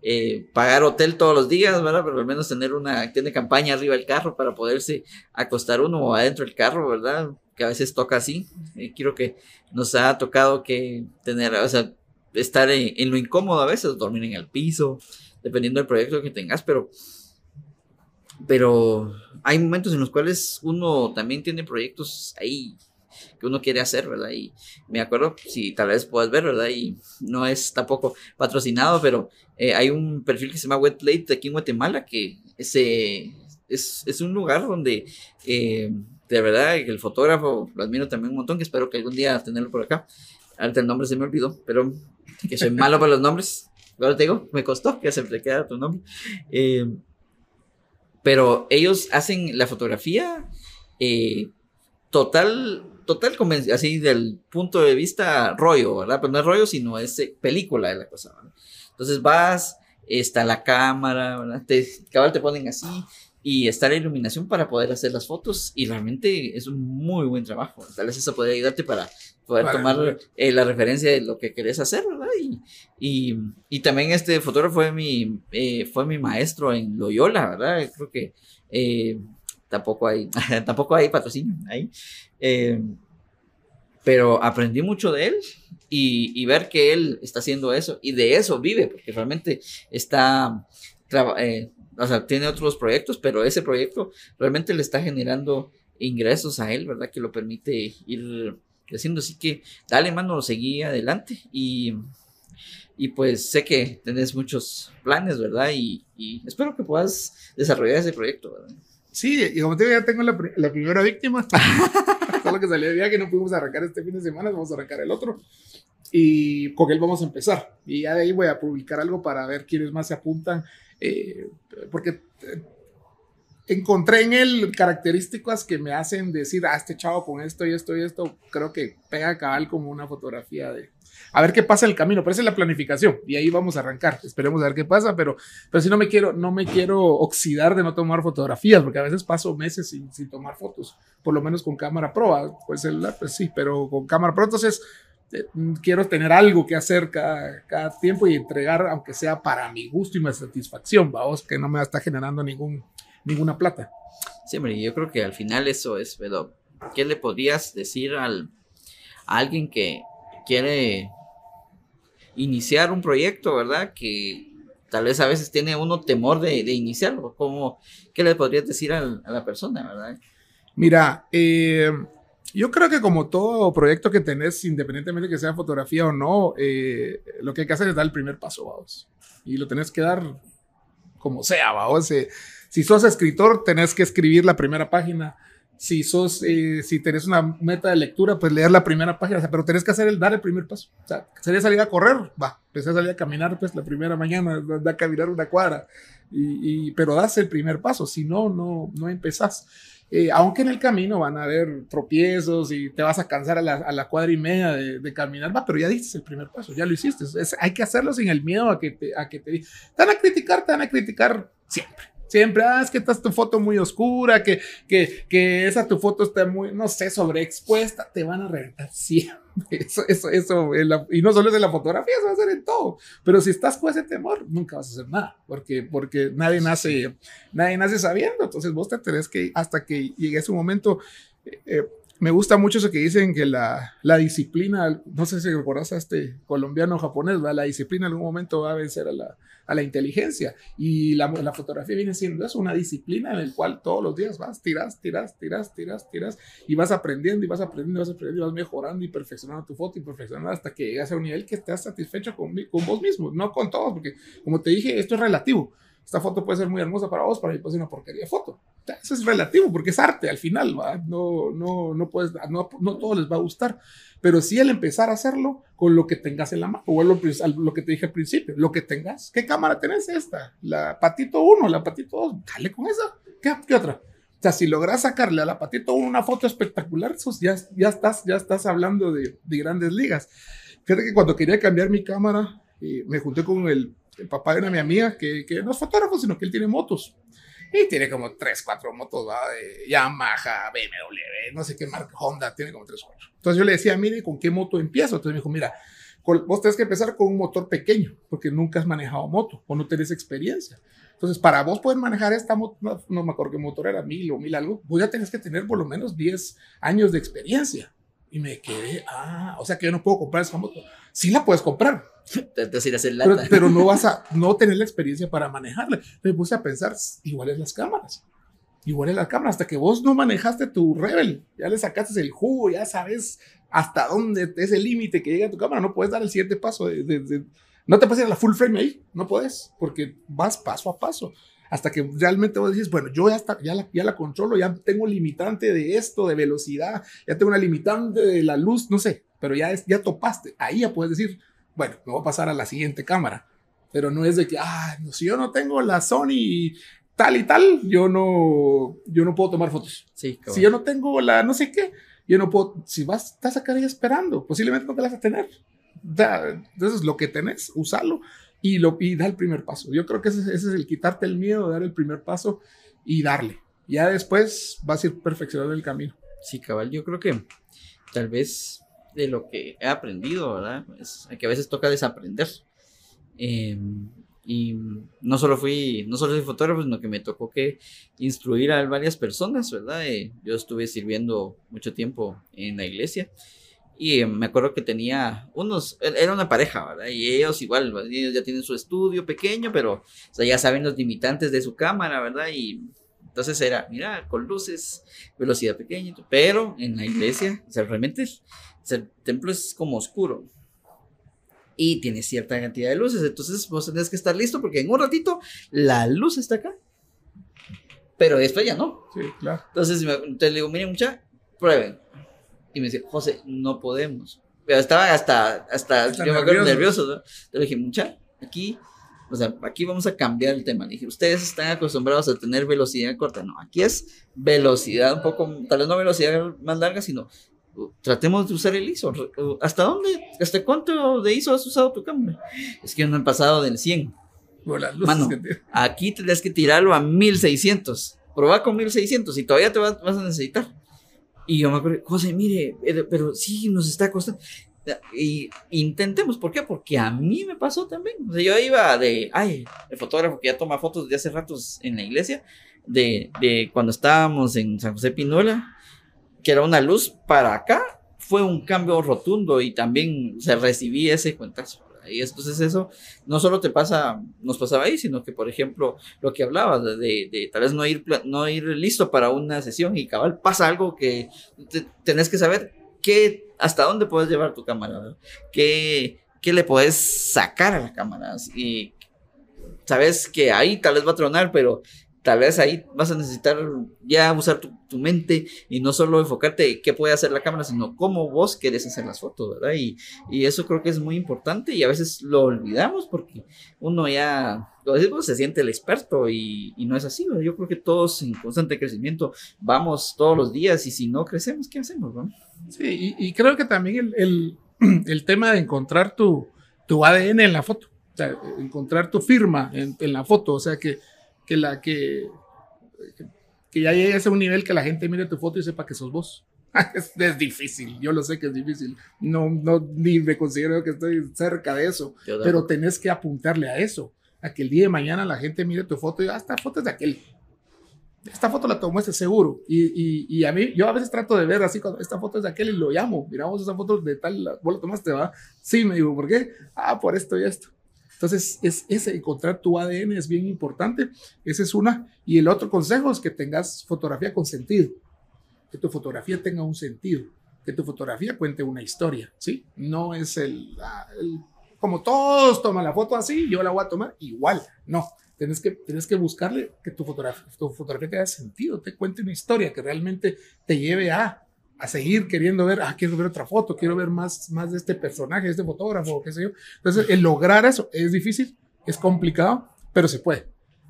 eh, pagar hotel todos los días, ¿verdad? Pero al menos tener una tienda de campaña arriba del carro para poderse acostar uno adentro del carro, ¿verdad? Que a veces toca así. Eh, quiero que nos ha tocado que tener, o sea, estar en, lo incómodo a veces, dormir en el piso, dependiendo del proyecto que tengas, pero, pero hay momentos en los cuales uno también tiene proyectos ahí que uno quiere hacer, ¿verdad? Y me acuerdo, si tal vez puedas ver, ¿verdad? Y no es tampoco patrocinado, pero eh, hay un perfil que se llama Wetplate aquí en Guatemala, que ese, es, es un lugar donde eh, de verdad el fotógrafo lo admiro también un montón, que espero que algún día tenerlo por acá. Ahorita el nombre se me olvidó, pero que soy malo para los nombres. Ahora te digo, me costó que se me queda tu nombre. Eh, pero ellos hacen la fotografía total total así del punto de vista rollo, ¿verdad? Pero no es rollo, sino es eh, película de la cosa, ¿verdad? Entonces vas, está la cámara, ¿verdad? Te, cabal te ponen así y está la iluminación para poder hacer las fotos y realmente es un muy buen trabajo. Tal vez eso podría ayudarte para poder tomar eh, la referencia de lo que querés hacer, ¿verdad? Y, y, también este fotógrafo fue mi, eh, fue mi maestro en Loyola, ¿verdad? Creo que tampoco hay, (laughs) tampoco hay patrocinio ahí. Eh, pero aprendí mucho de él y, ver que él está haciendo eso y de eso vive, porque realmente está, eh, o sea, tiene otros proyectos, pero ese proyecto realmente le está generando ingresos a él, ¿verdad? Que lo permite ir creciendo. Así que dale mano, seguí adelante y, y pues sé que tenés muchos planes, ¿verdad? Y, y espero que puedas desarrollar ese proyecto, ¿verdad? Sí, y como te digo, ya tengo la, la primera víctima. (laughs) Solo que salió de viaje, no pudimos arrancar este fin de semana, vamos a arrancar el otro. Y con él vamos a empezar. Y ya de ahí voy a publicar algo para ver quiénes más se apuntan. Eh, porque eh, encontré en él características que me hacen decir, ah, este chavo con esto y esto y esto, creo que pega cabal como una fotografía de, a ver qué pasa en el camino, pero esa es la planificación y ahí vamos a arrancar. Esperemos a ver qué pasa, pero, pero si no me quiero, no me quiero oxidar de no tomar fotografías, porque a veces paso meses sin, tomar fotos, por lo menos con cámara pro, pues celular, pues sí, pero con cámara pro, entonces quiero tener algo que hacer cada, cada, tiempo y entregar, aunque sea para mi gusto y mi satisfacción, vamos, que no me está generando ningún, ninguna plata. Sí, hombre, yo creo que al final eso es, pero ¿qué le podrías decir al, a alguien que quiere iniciar un proyecto, ¿verdad? Que tal vez a veces tiene uno temor de, iniciarlo. ¿Cómo, ¿Qué le podrías decir a, la persona, verdad? Mira, eh, Yo creo que como todo proyecto que tenés, independientemente que sea fotografía o no, eh, lo que hay que hacer es dar el primer paso, vamos. Y lo tenés que dar como sea, vamos. Eh, si sos escritor, tenés que escribir la primera página. Si sos, eh, si tenés una meta de lectura, pues leer la primera página, o sea, pero tenés que hacer el, dar el primer paso. O sea, sería salir a correr, va, empecé a salir a caminar, pues la primera mañana, a caminar una cuadra, y, pero das el primer paso, si no, no, no empezás. Eh, aunque en el camino van a haber tropiezos y te vas a cansar a la, cuadra y media de, caminar, va, pero ya diste el primer paso, ya lo hiciste. Hay que hacerlo sin el miedo a que te, a que te, te van a criticar, te van a criticar siempre. Siempre, ah, es que estás tu foto muy oscura, que, que, que esa tu foto está muy, no sé, sobreexpuesta, te van a reventar siempre. (laughs) Eso, eso, eso, la, y no solo es en la fotografía, eso va a ser en todo. Pero si estás con ese temor, nunca vas a hacer nada, porque, porque nadie nace, nadie nace sabiendo. Entonces vos te tenés que, hasta que llegue ese momento, eh, me gusta mucho eso que dicen que la, la disciplina, no sé si recordás a este colombiano japonés, ¿va? la disciplina en algún momento va a vencer a la, a la inteligencia. Y la, la, fotografía viene siendo eso, una disciplina en la cual todos los días vas, tiras, tiras, tiras, tiras, tiras, y vas aprendiendo y vas aprendiendo y vas aprendiendo y vas mejorando y perfeccionando tu foto y perfeccionando hasta que llegas a un nivel que estás satisfecho con, con vos mismo, no con todos, porque como te dije, esto es relativo. Esta foto puede ser muy hermosa para vos, para mí puede ser una porquería de foto. Eso es relativo porque es arte al final, ¿va? No, no, no, puedes, no, no todo les va a gustar, pero sí el empezar a hacerlo con lo que tengas en la mano, o lo, lo que te dije al principio, lo que tengas. ¿Qué cámara tenés esta? La Patito 1, la Patito 2, dale con esa. ¿Qué, qué otra? O sea, si logras sacarle a la Patito 1 una foto espectacular, eso ya, ya, estás, ya estás hablando de, de grandes ligas. Fíjate que cuando quería cambiar mi cámara, eh, me junté con el, el papá de una mi amiga que, que no es fotógrafo, sino que él tiene motos. Y tiene como 3, 4 motos, ¿va? De Yamaha, BMW, no sé qué marca, Honda, tiene como 3, 4. Entonces yo le decía, mire, ¿con qué moto empiezo? Entonces me dijo, mira, vos tenés que empezar con un motor pequeño, porque nunca has manejado moto o no tenés experiencia. Entonces, para vos poder manejar esta moto, no, no me acuerdo qué motor era, mil o mil algo, vos ya tenés que tener por lo menos 10 años de experiencia. Y me quedé, ah, o sea que yo no puedo comprar esa moto. Sí la puedes comprar. (laughs) pero, pero, no (laughs) vas a no tener la experiencia para manejarla. Me puse a pensar, igual es las cámaras. Igual es las cámaras. Hasta que vos no manejaste tu Rebel, ya le sacaste el jugo, ya sabes hasta dónde es el límite que llega a tu cámara. No puedes dar el siguiente paso. De, de, de, no te puedes ir a la full frame ahí. No puedes, porque vas paso a paso hasta que realmente vos dices, bueno, yo ya, está, ya, la, ya la controlo, ya tengo limitante de esto, de velocidad, ya tengo una limitante de la luz, no sé, pero ya, es, ya topaste. Ahí ya puedes decir, bueno, me voy a pasar a la siguiente cámara. Pero no es de que, ah, no, si yo no tengo la Sony tal y tal, yo no, yo no puedo tomar fotos. Sí, si yo no tengo la no sé qué, yo no puedo, si vas, estás acá ahí esperando, posiblemente no te la vas a tener. Entonces, lo que tenés, usalo y, lo, y da el primer paso. Yo creo que ese, es el quitarte el miedo, dar el primer paso y darle. Ya después vas a ir perfeccionando el camino. Sí, cabal, yo creo que tal vez de lo que he aprendido, ¿verdad? Es que a veces toca desaprender. Eh, y no solo fui, no solo soy fotógrafo, sino que me tocó que instruir a varias personas, ¿verdad? Eh, yo estuve sirviendo mucho tiempo en la iglesia y me acuerdo que tenía unos, era una pareja, ¿verdad? Y ellos igual, ellos ya tienen su estudio pequeño, pero o sea, ya saben los limitantes de su cámara, ¿verdad? Y entonces era, mira, con luces, velocidad pequeña, pero en la iglesia, o sea, realmente el templo es como oscuro y tiene cierta cantidad de luces, entonces vos tenés que estar listo porque en un ratito la luz está acá, pero después ya no. Sí, claro. Entonces, entonces le digo, miren, mucha, prueben y me decía, José, no podemos. Pero estaba hasta, hasta, Está yo nervioso. me acuerdo nervioso, ¿no? Le dije, mucha, aquí, o sea, aquí vamos a cambiar el tema. Le dije, ustedes están acostumbrados a tener velocidad corta. No, aquí es velocidad un poco, tal vez no velocidad más larga, sino uh, tratemos de usar el ISO. Uh, ¿Hasta dónde, hasta cuánto de ISO has usado tu cámara? Es que no han pasado del 100. Mano, aquí tendrías que tirarlo a 1600. Proba con 1600 y todavía te vas, vas a necesitar. Y yo me acuerdo, José, mire, eh, pero sí nos está costando. Y intentemos, ¿por qué? Porque a mí me pasó también. O sea, yo iba de, ay, el fotógrafo que ya toma fotos de hace ratos en la iglesia, de, de cuando estábamos en San José Pinola, que era una luz para acá, fue un cambio rotundo y también se recibí ese cuentazo. Y entonces eso no solo te pasa, nos pasaba ahí, sino que, por ejemplo, lo que hablabas de, tal vez no ir, no ir listo para una sesión y cabal pasa algo que tenés que saber qué, hasta dónde puedes llevar tu cámara, qué, qué le puedes sacar a la cámara y sabes que ahí tal vez va a tronar, pero tal vez ahí vas a necesitar ya usar tu, mente y no solo enfocarte qué puede hacer la cámara, sino cómo vos querés hacer las fotos, ¿verdad? Y, y eso creo que es muy importante y a veces lo olvidamos porque uno ya, lo decimos, se siente el experto y, y no es así, ¿verdad? Yo creo que todos en constante crecimiento vamos todos los días y si no crecemos, ¿qué hacemos, ¿no? Sí, y, y creo que también el, el, (clears throat) el, tema de encontrar tu, tu ADN en la foto, o sea, encontrar tu firma en, en la foto, o sea, que que la que, que ya llegues a un nivel que la gente mire tu foto y sepa que sos vos. (laughs) es, difícil, yo lo sé que es difícil. No, no, ni me considero que estoy cerca de eso, pero tenés que apuntarle a eso, a que el día de mañana la gente mire tu foto y diga, ah, esta foto es de aquel. Esta foto la tomó este seguro. Y, y, y, a mí, yo a veces trato de ver así, cuando esta foto es de aquel y lo llamo. Miramos esa foto de tal, vos la tomaste, ¿va? Sí, me digo, ¿por qué? Ah, por esto y esto. Entonces, es, ese encontrar tu ADN es bien importante. Esa es una. Y el otro consejo es que tengas fotografía con sentido. Que tu fotografía tenga un sentido. Que tu fotografía cuente una historia, ¿sí? No es el, ah, como todos toman la foto así, yo la voy a tomar igual. No, tienes que, tienes que buscarle que tu fotografía, tu fotografía tenga sentido, te cuente una historia que realmente te lleve a a seguir queriendo ver, ah, quiero ver otra foto, quiero ver más, más de este personaje, de este fotógrafo, qué sé yo. Entonces, el lograr eso es difícil, es complicado, pero se puede.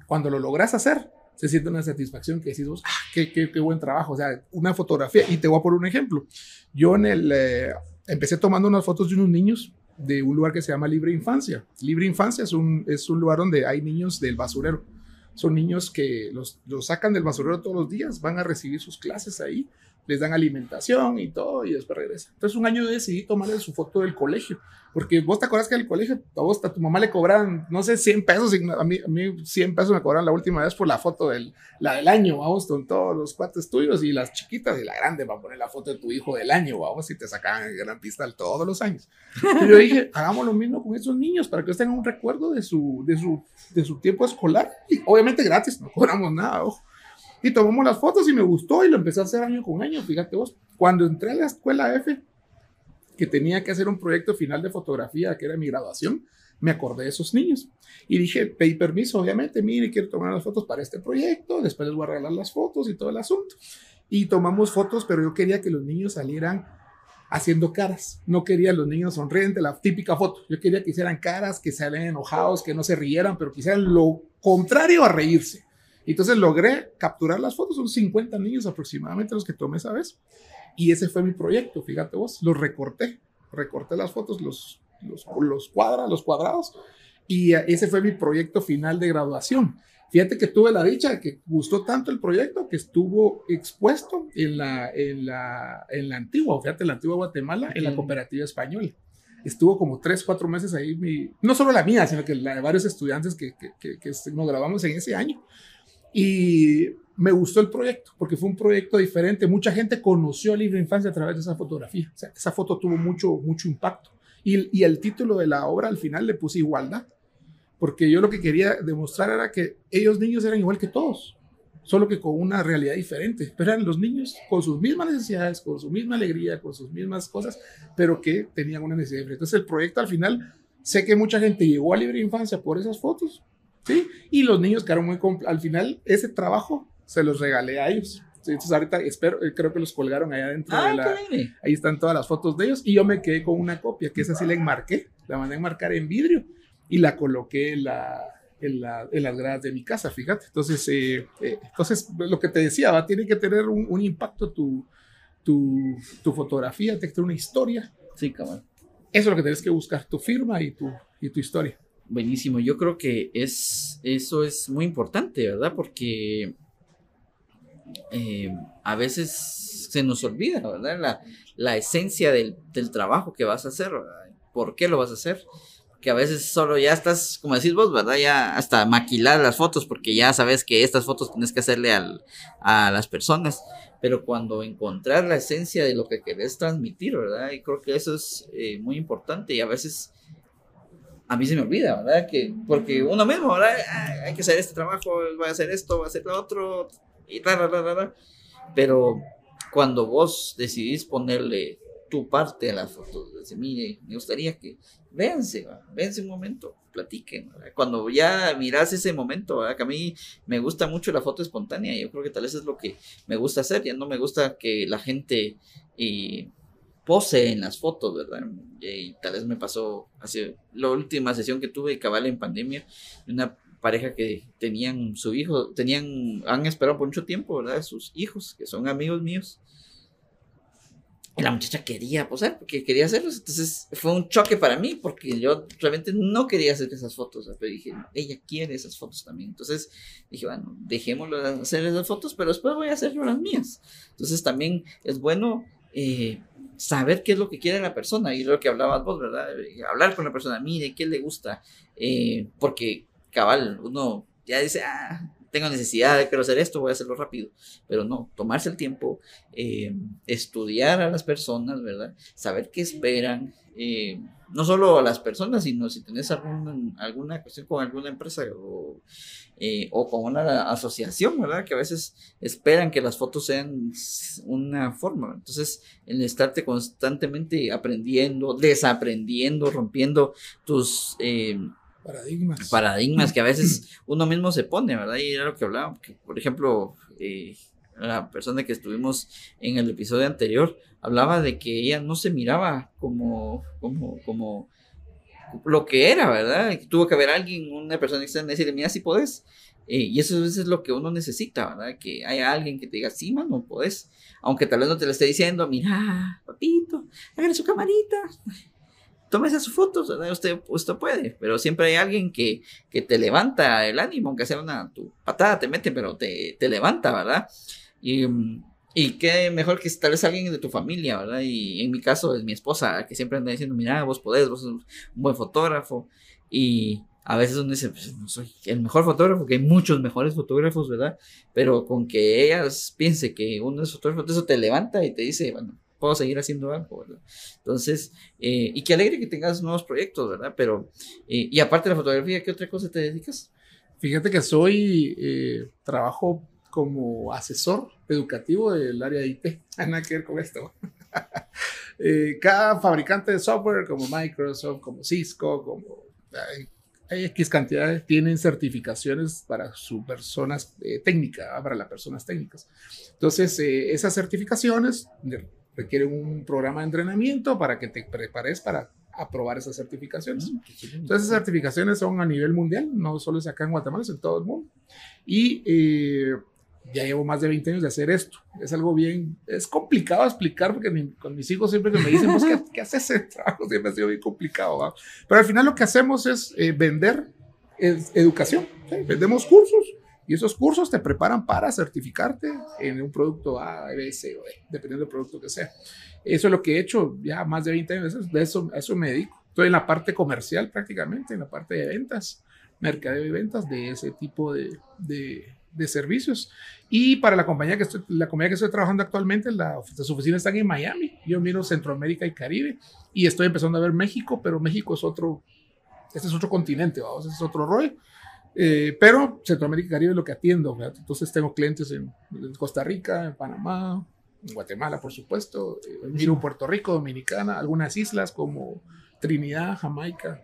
Cuando lo logras hacer, se siente una satisfacción que decís vos, ah, qué, qué, qué, buen trabajo, o sea, una fotografía. Y te voy a poner un ejemplo. Yo en el, eh, empecé tomando unas fotos de unos niños de un lugar que se llama Libre Infancia. Libre Infancia es un, es un lugar donde hay niños del basurero. Son niños que los, los sacan del basurero todos los días, van a recibir sus clases ahí les dan alimentación y todo, y después regresan. Entonces, un año decidí tomarle su foto del colegio, porque vos te acuerdas que el colegio, a vos, a tu mamá le cobraban, no sé, 100 pesos, a mí, a mí 100 pesos me cobraron la última vez por la foto del, la del año, vamos, con todos los cuates tuyos y las chiquitas y la grande para poner la foto de tu hijo del año, vamos, y te sacaban el gran pista todos los años. Y yo dije, (laughs) hagamos lo mismo con esos niños para que ellos tengan un recuerdo de su, de su, de su tiempo escolar, y obviamente gratis, no cobramos nada, ojo. Y tomamos las fotos y me gustó y lo empecé a hacer año con año. Fíjate vos, cuando entré a la escuela F, que tenía que hacer un proyecto final de fotografía, que era mi graduación, me acordé de esos niños. Y dije, pedí permiso, obviamente, mire, quiero tomar las fotos para este proyecto, después les voy a regalar las fotos y todo el asunto. Y tomamos fotos, pero yo quería que los niños salieran haciendo caras. No quería los niños sonrientes, la típica foto. Yo quería que hicieran caras, que salieran enojados, que no se rieran, pero que hicieran lo contrario a reírse. Entonces logré capturar las fotos, son 50 niños aproximadamente los que tomé esa vez. Y ese fue mi proyecto, fíjate vos, los recorté, recorté las fotos, los, los, los, cuadra, los cuadrados, y ese fue mi proyecto final de graduación. Fíjate que tuve la dicha de que gustó tanto el proyecto que estuvo expuesto en la, en la, en la antigua, fíjate, la antigua Guatemala, en la cooperativa española. Estuvo como tres, cuatro meses ahí, mi, no solo la mía, sino que la de varios estudiantes que, que, que, que nos grabamos en ese año. Y me gustó el proyecto porque fue un proyecto diferente. Mucha gente conoció a Libre Infancia a través de esa fotografía. O sea, esa foto tuvo mucho, mucho impacto. Y, y, el título de la obra al final le puse igualdad, porque yo lo que quería demostrar era que ellos niños eran igual que todos, solo que con una realidad diferente. Pero eran los niños con sus mismas necesidades, con su misma alegría, con sus mismas cosas, pero que tenían una necesidad diferente. Entonces el proyecto al final, sé que mucha gente llegó a Libre Infancia por esas fotos, ¿sí? Y los niños quedaron muy... Al final, ese trabajo se los regalé a ellos. Entonces ahorita espero, eh, creo que los colgaron allá dentro de la... Ahí están todas las fotos de ellos y yo me quedé con una copia, que esa sí la enmarqué, la mandé a enmarcar en vidrio y la coloqué en, la, en, la, en las gradas de mi casa, fíjate. Entonces, eh, eh, entonces lo que te decía, va, tiene que tener un, un impacto tu, tu, tu, fotografía, tiene que tener una historia. Sí, cabrón. Eso es lo que tienes que buscar, tu firma y tu, y tu historia. Buenísimo, yo creo que es, eso es muy importante, ¿verdad? Porque eh, a veces se nos olvida, ¿verdad? La, la esencia del, del, trabajo que vas a hacer. ¿por qué lo vas a hacer? Que a veces solo ya estás, como decís vos, ¿verdad? Ya hasta maquilar las fotos, porque ya sabes que estas fotos tienes que hacerle al, a las personas, pero cuando encontrar la esencia de lo que querés transmitir, ¿verdad? Y creo que eso es eh, muy importante y a veces a mí se me olvida, ¿verdad? Que, porque uno mismo, ¿verdad? hay que hacer este trabajo, voy a hacer esto, voy a hacer lo otro, y tal, tal, Pero cuando vos decidís ponerle tu parte a la foto, decir, mire, me gustaría que véanse, véanse un momento, platiquen. Cuando ya miras ese momento, ¿verdad? que a mí me gusta mucho la foto espontánea, yo creo que tal vez es lo que me gusta hacer, ya no me gusta que la gente eh, pose en las fotos, ¿verdad? Y tal vez me pasó hace la última sesión que tuve cabal en pandemia, una pareja que tenían su hijo, tenían, han esperado por mucho tiempo, ¿verdad? Sus hijos, que son amigos míos. Y la muchacha quería posar, porque quería hacerlos. Entonces fue un choque para mí, porque yo realmente no quería hacer esas fotos. Pero dije, ella quiere esas fotos también. Entonces dije, bueno, dejémoslo hacer esas fotos, pero después voy a hacer las mías. Entonces también es bueno eh, saber qué es lo que quiere la persona. Y lo que hablabas vos, ¿verdad? Hablar con la persona, mire, qué le gusta. Eh, porque cabal, uno ya dice, ah, tengo necesidad de quiero hacer esto, voy a hacerlo rápido. Pero no, tomarse el tiempo, eh, estudiar a las personas, ¿verdad? Saber qué esperan. Eh, no solo a las personas, sino si tenés alguna cuestión con alguna empresa o, eh, o con una asociación, ¿verdad? Que a veces esperan que las fotos sean una forma. Entonces, el estarte constantemente aprendiendo, desaprendiendo, rompiendo tus Paradigmas. Paradigmas que a veces (clears throat) uno mismo se pone, ¿verdad? Y era lo que hablaba, por ejemplo, eh, la persona que estuvimos en el episodio anterior hablaba de que ella no se miraba como, como, como lo que era, ¿verdad? tuvo que haber alguien, una persona externa, decirle, mira, si podés. Eh, y eso a veces es lo que uno necesita, ¿verdad? Que haya alguien que te diga, sí, mano, podés. Aunque tal vez no te lo esté diciendo, mira, papito, hágale su camarita tómese sus fotos, Usted, usted puede, pero siempre hay alguien que, que te levanta el ánimo, aunque sea una tu patada, te mete, pero te, te levanta, ¿verdad? Y, y qué mejor que tal vez alguien de tu familia, ¿verdad? Y en mi caso es mi esposa, que siempre anda diciendo, mira, vos podés, vos sos un buen fotógrafo. Y a veces uno dice, pues no soy el mejor fotógrafo, que hay muchos mejores fotógrafos, ¿verdad? Pero con que ellas piense que uno es fotógrafo, eso te levanta y te dice, bueno, puedo seguir haciendo algo, ¿verdad? Entonces, eh, y qué alegre que tengas nuevos proyectos, ¿verdad? Pero, eh, y aparte de la fotografía, ¿qué otra cosa te dedicas? Fíjate que soy, eh, trabajo como asesor educativo del área de IT. (laughs) Nada que ver con esto. (laughs) cada fabricante de software como Microsoft, como Cisco, como hay X cantidades, tienen certificaciones para su personas técnicas, para las personas técnicas. Entonces, esas certificaciones requieren un programa de entrenamiento para que te prepares para aprobar esas certificaciones. Mm, Entonces, esas certificaciones son a nivel mundial, no solo es acá en Guatemala, es en todo el mundo. Y eh, ya llevo más de 20 años de hacer esto. Es algo bien, es complicado explicar porque con mis hijos siempre que me dicen, ¿qué, ¿qué, haces ese trabajo? Siempre ha sido bien complicado. Pero al final lo que hacemos es eh, vender educación. Vendemos cursos y esos cursos te preparan para certificarte en un producto A, B, C o D, dependiendo del producto que sea. Eso es lo que he hecho ya más de 20 años, de eso, a eso me dedico. Estoy en la parte comercial prácticamente, en la parte de ventas, mercadeo y ventas de ese tipo de, de, de servicios. Y para la compañía que estoy, la compañía que estoy trabajando actualmente, la, las oficinas están en Miami. Yo miro Centroamérica y Caribe y estoy empezando a ver México, pero México es otro, este es otro continente, vamos, este es otro rollo. Eh, pero Centroamérica y Caribe es lo que atiendo. Entonces tengo clientes en, Costa Rica, en Panamá, en Guatemala, por supuesto. Eh, miro Puerto Rico, Dominicana, algunas islas como Trinidad, Jamaica.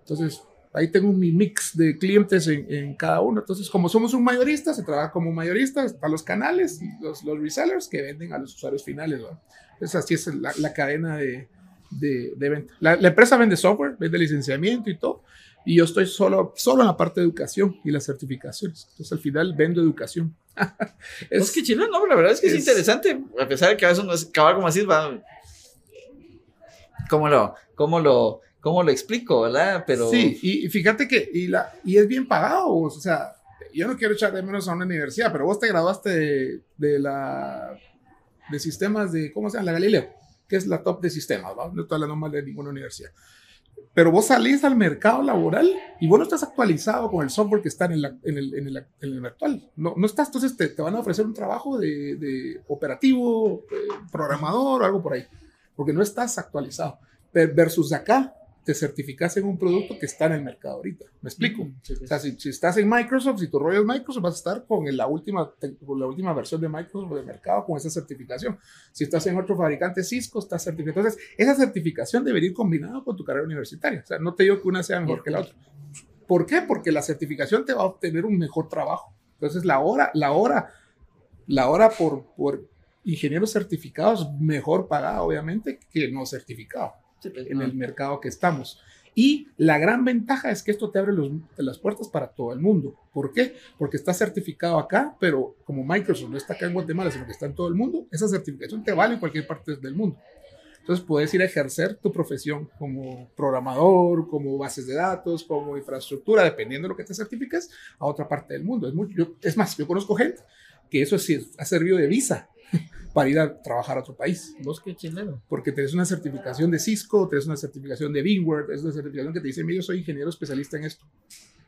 Entonces ahí tengo mi mix de clientes en, cada uno. Entonces, como somos un mayorista, se trabaja como mayorista para los canales y los, los resellers que venden a los usuarios finales. Entonces, así es la, cadena de, de, venta. La, la, empresa vende software, vende licenciamiento y todo, y yo estoy solo, solo en la parte de educación y las certificaciones. Entonces al final vendo educación. (laughs) es, que chino, no, la verdad es que es, interesante, a pesar de que a veces uno es caballo como así, va. ¿Cómo lo, cómo lo, cómo lo explico, verdad? Pero... Sí, y, fíjate que, y, la, y es bien pagado, o sea, yo no quiero echar de menos a una universidad, pero vos te graduaste de, la, de sistemas de, ¿cómo se llama? La Galileo, que es la top de sistemas, ¿va? No estoy hablando mal de ninguna universidad. Pero vos salís al mercado laboral y vos no estás actualizado con el software que está en, el, en, el, en, el, en el, actual. No, no estás, entonces te, te, van a ofrecer un trabajo de, de operativo, eh, programador o algo por ahí, porque no estás actualizado. Versus acá, te certificas en un producto que está en el mercado ahorita. ¿Me explico? O sea, si, estás en Microsoft, si tu rollo es Microsoft, vas a estar con la última, con la última versión de Microsoft del mercado con esa certificación. Si estás en otro fabricante Cisco, estás certificado. Entonces, esa certificación debería ir combinada con tu carrera universitaria. O sea, no te digo que una sea mejor que la otra. ¿Por qué? Porque la certificación te va a obtener un mejor trabajo. Entonces, la hora, la hora, la hora por, por ingenieros certificados mejor pagada, obviamente, que no certificado pues, en el mercado que estamos. Y la gran ventaja es que esto te abre las puertas para todo el mundo. ¿Por qué? Porque está certificado acá, pero como Microsoft no está acá en Guatemala, sino que está en todo el mundo, esa certificación te vale en cualquier parte del mundo. Entonces puedes ir a ejercer tu profesión como programador, como bases de datos, como infraestructura, dependiendo de lo que te certifiques, a otra parte del mundo. Es, es más, yo conozco gente que eso sí ha servido de visa para ir a trabajar a otro país. ¿Vos qué chileno? Porque tenés una certificación de Cisco, tenés una certificación de VMware, es una certificación que te dice, yo soy ingeniero especialista en esto.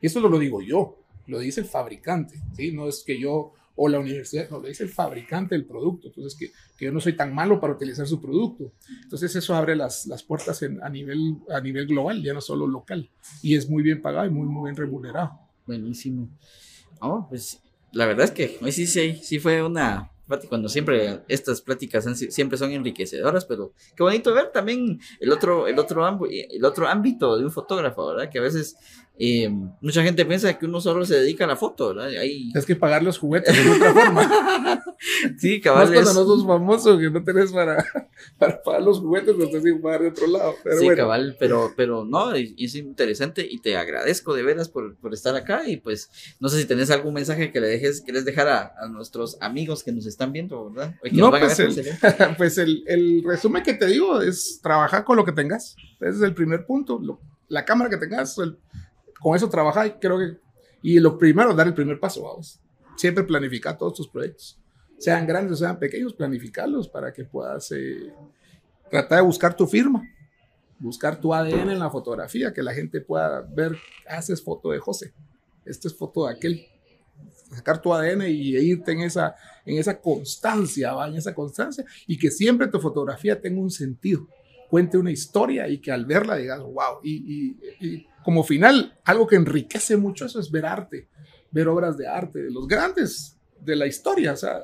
Y esto no lo digo yo, lo dice el fabricante, ¿sí? No es que yo o la universidad, no, lo dice el fabricante del producto. Entonces, que, que, yo no soy tan malo para utilizar su producto. Entonces, eso abre las, las puertas en, a, nivel, a nivel global, ya no solo local. Y es muy bien pagado y muy, muy bien remunerado. Buenísimo. Oh, pues la verdad es que sí, sí, sí fue una, cuando siempre estas pláticas siempre son enriquecedoras, pero qué bonito ver también el otro, el otro, el otro ámbito de un fotógrafo, ¿verdad? Que a veces eh, mucha gente piensa que uno solo se dedica a la foto, ¿verdad? Es que pagar los juguetes de otra forma. (laughs) sí, cabal. Más cuando no sos famoso, que no tenés para, (laughs) para pagar los juguetes, no tenés que pagar de otro lado. Pero sí, cabal, pero, pero no, es interesante y te agradezco de veras por, por, estar acá y pues no sé si tenés algún mensaje que le dejes, quieres dejar a, a nuestros amigos que nos están viendo, ¿verdad? no, pues, el, (laughs) pues el, el, resumen que te digo es trabajar con lo que tengas. Ese es el primer punto. la cámara que tengas, el, con eso trabajar y creo que, y lo primero, dar el primer paso, vamos. Siempre planificar todos tus proyectos, sean grandes o sean pequeños, planificarlos para que puedas eh, tratar de buscar tu firma, buscar tu ADN en la fotografía, que la gente pueda ver, haces foto de José, esta es foto de aquel, sacar tu ADN y irte en esa, en esa constancia, ¿va? en esa constancia, y que siempre tu fotografía tenga un sentido, cuente una historia y que al verla digas, wow, y como final, algo que enriquece mucho eso es ver arte, ver obras de arte, de los grandes de la historia, o sea,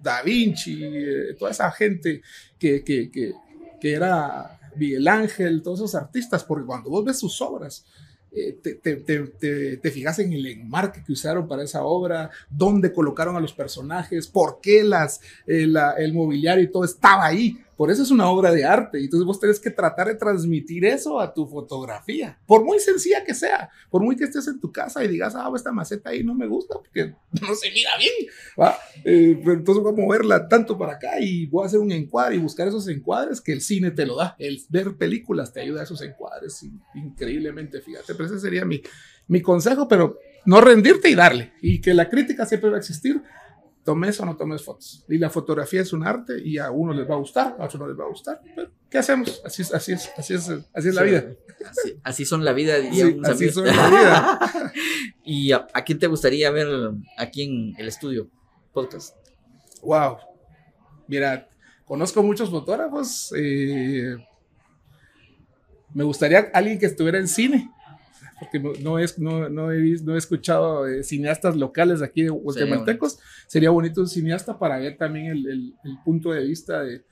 Da Vinci, eh, toda esa gente que, que, que, era Miguel Ángel, todos esos artistas, porque cuando vos ves sus obras, eh, te, te, te, te, fijas en el enmarque que usaron para esa obra, dónde colocaron a los personajes, por qué las, eh, el mobiliario y todo estaba ahí. Por eso es una obra de arte. Y entonces vos tenés que tratar de transmitir eso a tu fotografía. Por muy sencilla que sea. Por muy que estés en tu casa y digas, ah, esta maceta ahí no me gusta porque (laughs) no se mira bien. ¿va? Eh, entonces voy a moverla tanto para acá y voy a hacer un encuadre y buscar esos encuadres que el cine te lo da. El ver películas te ayuda a esos encuadres increíblemente. Fíjate, pero ese sería mi, mi consejo, pero no rendirte y darle. Y que la crítica siempre va a existir tomes o no tomes fotos. Y la fotografía es un arte y a uno les va a gustar, a otro no les va a gustar. Pero, ¿Qué hacemos? Así es, así es, así es, así es la vida. Así, son la vida, diría sí, Así son la vida. (laughs) ¿Y a, quién te gustaría ver aquí en el estudio podcast? Wow. Mira, conozco muchos fotógrafos. Eh, me gustaría alguien que estuviera en cine porque no, es, no, no, he, no he escuchado eh, cineastas locales aquí de guatemaltecos. Sería bonito un cineasta para ver también el, el, punto de vista de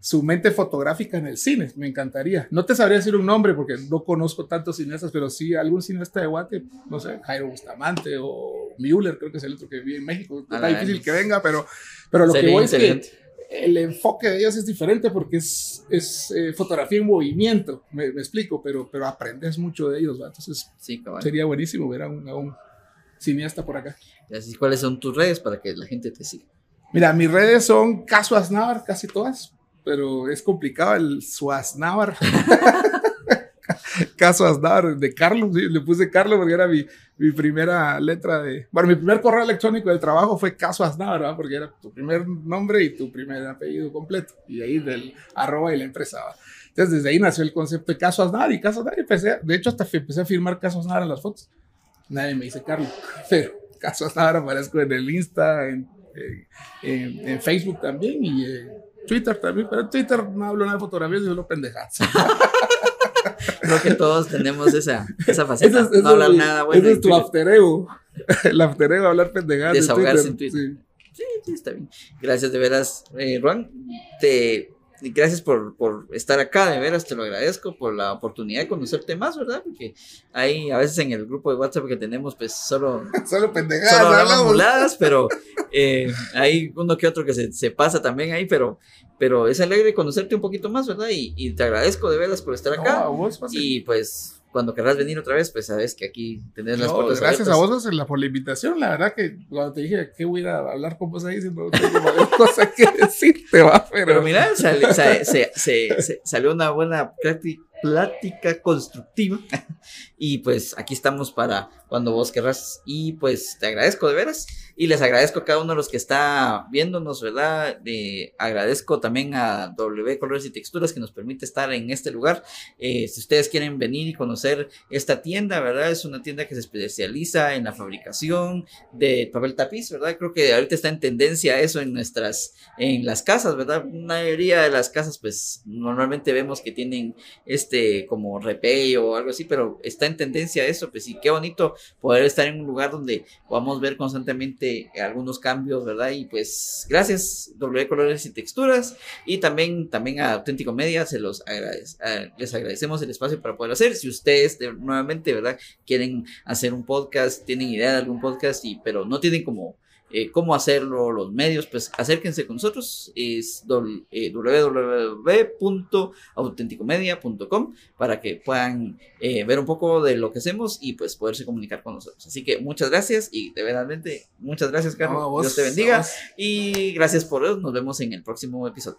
su mente fotográfica en el cine. Me encantaría. No te sabría decir un nombre porque no conozco tantos cineastas, pero sí algún cineasta de Guate, no sé, Jairo Bustamante o Müller, creo que es el otro que vive en México. Está difícil que venga, pero, pero lo que voy es que el enfoque de ellos es diferente porque es, es eh, fotografía en movimiento, me, explico, pero, pero aprendes mucho de ellos, ¿va? Entonces sería buenísimo ver a un, cineasta por acá. ¿Y cuáles son tus redes para que la gente te siga? Mira, mis redes son Caso Asnávar, casi todas, pero es complicado el Suasnávar. (laughs) Caso Asnávar de Carlos, le puse Carlos porque era mi, mi primera letra de. Bueno, mi primer correo electrónico del trabajo fue Caso Aznar, ¿verdad? Porque era tu primer nombre y tu primer apellido completo. Y ahí del arroba y la empresa. Entonces, desde ahí nació el concepto de Caso Aznar y Caso Aznar. Empecé, de hecho, hasta empecé a firmar Caso Aznar en las fotos. Nadie me dice Carlos, pero Caso Aznar aparezco en el Insta, en, en, Facebook también y en Twitter también. Pero en Twitter no hablo nada de fotografías, solo pendejadas. (laughs) creo que todos tenemos esa, esa faceta. Eso es, no hablar nada bueno. Ese es tu Twitter. after ego. (laughs) El after ego, hablar pendejadas. en Desahogarse en Twitter. Sí. Sí, sí, está bien. Gracias de veras, eh, Juan. Te, y gracias por, por estar acá, de veras, te lo agradezco por la oportunidad de conocerte más, ¿verdad? Porque ahí a veces en el grupo de WhatsApp que tenemos, pues solo, (laughs) Solo pendejadas. solo hablamos muladas, pero (laughs) eh, hay uno que otro que se, se pasa también ahí, pero, pero es alegre conocerte un poquito más, ¿verdad? Y, y te agradezco de veras por estar No, acá. a vos, y pues cuando querrás venir otra vez, pues sabes que aquí tenés las No, puertas gracias a vos por la invitación. La verdad que cuando te dije que voy a ir a hablar con vos ahí, si no tengo varias cosas que decirte, va. Pero, Pero mira, sale- sa- se, se- se- salió una buena prácti- plática constructiva. (laughs) Y pues aquí estamos para cuando vos querrás. Y pues te agradezco de veras. Y les agradezco a cada uno de los que está viéndonos, ¿verdad? Agradezco también a W Colores y Texturas que nos permite estar en este lugar. Eh, si ustedes quieren venir y conocer esta tienda, ¿verdad? Es una tienda que se especializa en la fabricación de papel tapiz, ¿verdad? Creo que ahorita está en tendencia eso en nuestras, en las casas, ¿verdad? La mayoría de las casas, pues normalmente vemos que tienen este como repello o algo así, pero está en tendencia eso, pues y qué bonito poder estar en un lugar donde podamos ver constantemente algunos cambios, ¿verdad? Y pues gracias, W Colores y Texturas, y también, también a Auténtico Media, se los agradece, les agradecemos el espacio para poder hacer. Si ustedes de- nuevamente, ¿verdad? Quieren hacer un podcast, tienen idea de algún podcast, y, pero no tienen como eh, cómo hacerlo, los medios, pues acérquense con nosotros. Es eh, www.autenticomedia.com para que puedan eh, ver un poco de lo que hacemos y pues poderse comunicar con nosotros. Así que muchas gracias y de verdaderamente muchas gracias, Carlos. No, a vos, Dios te bendiga y gracias por eso. Nos vemos en el próximo episodio.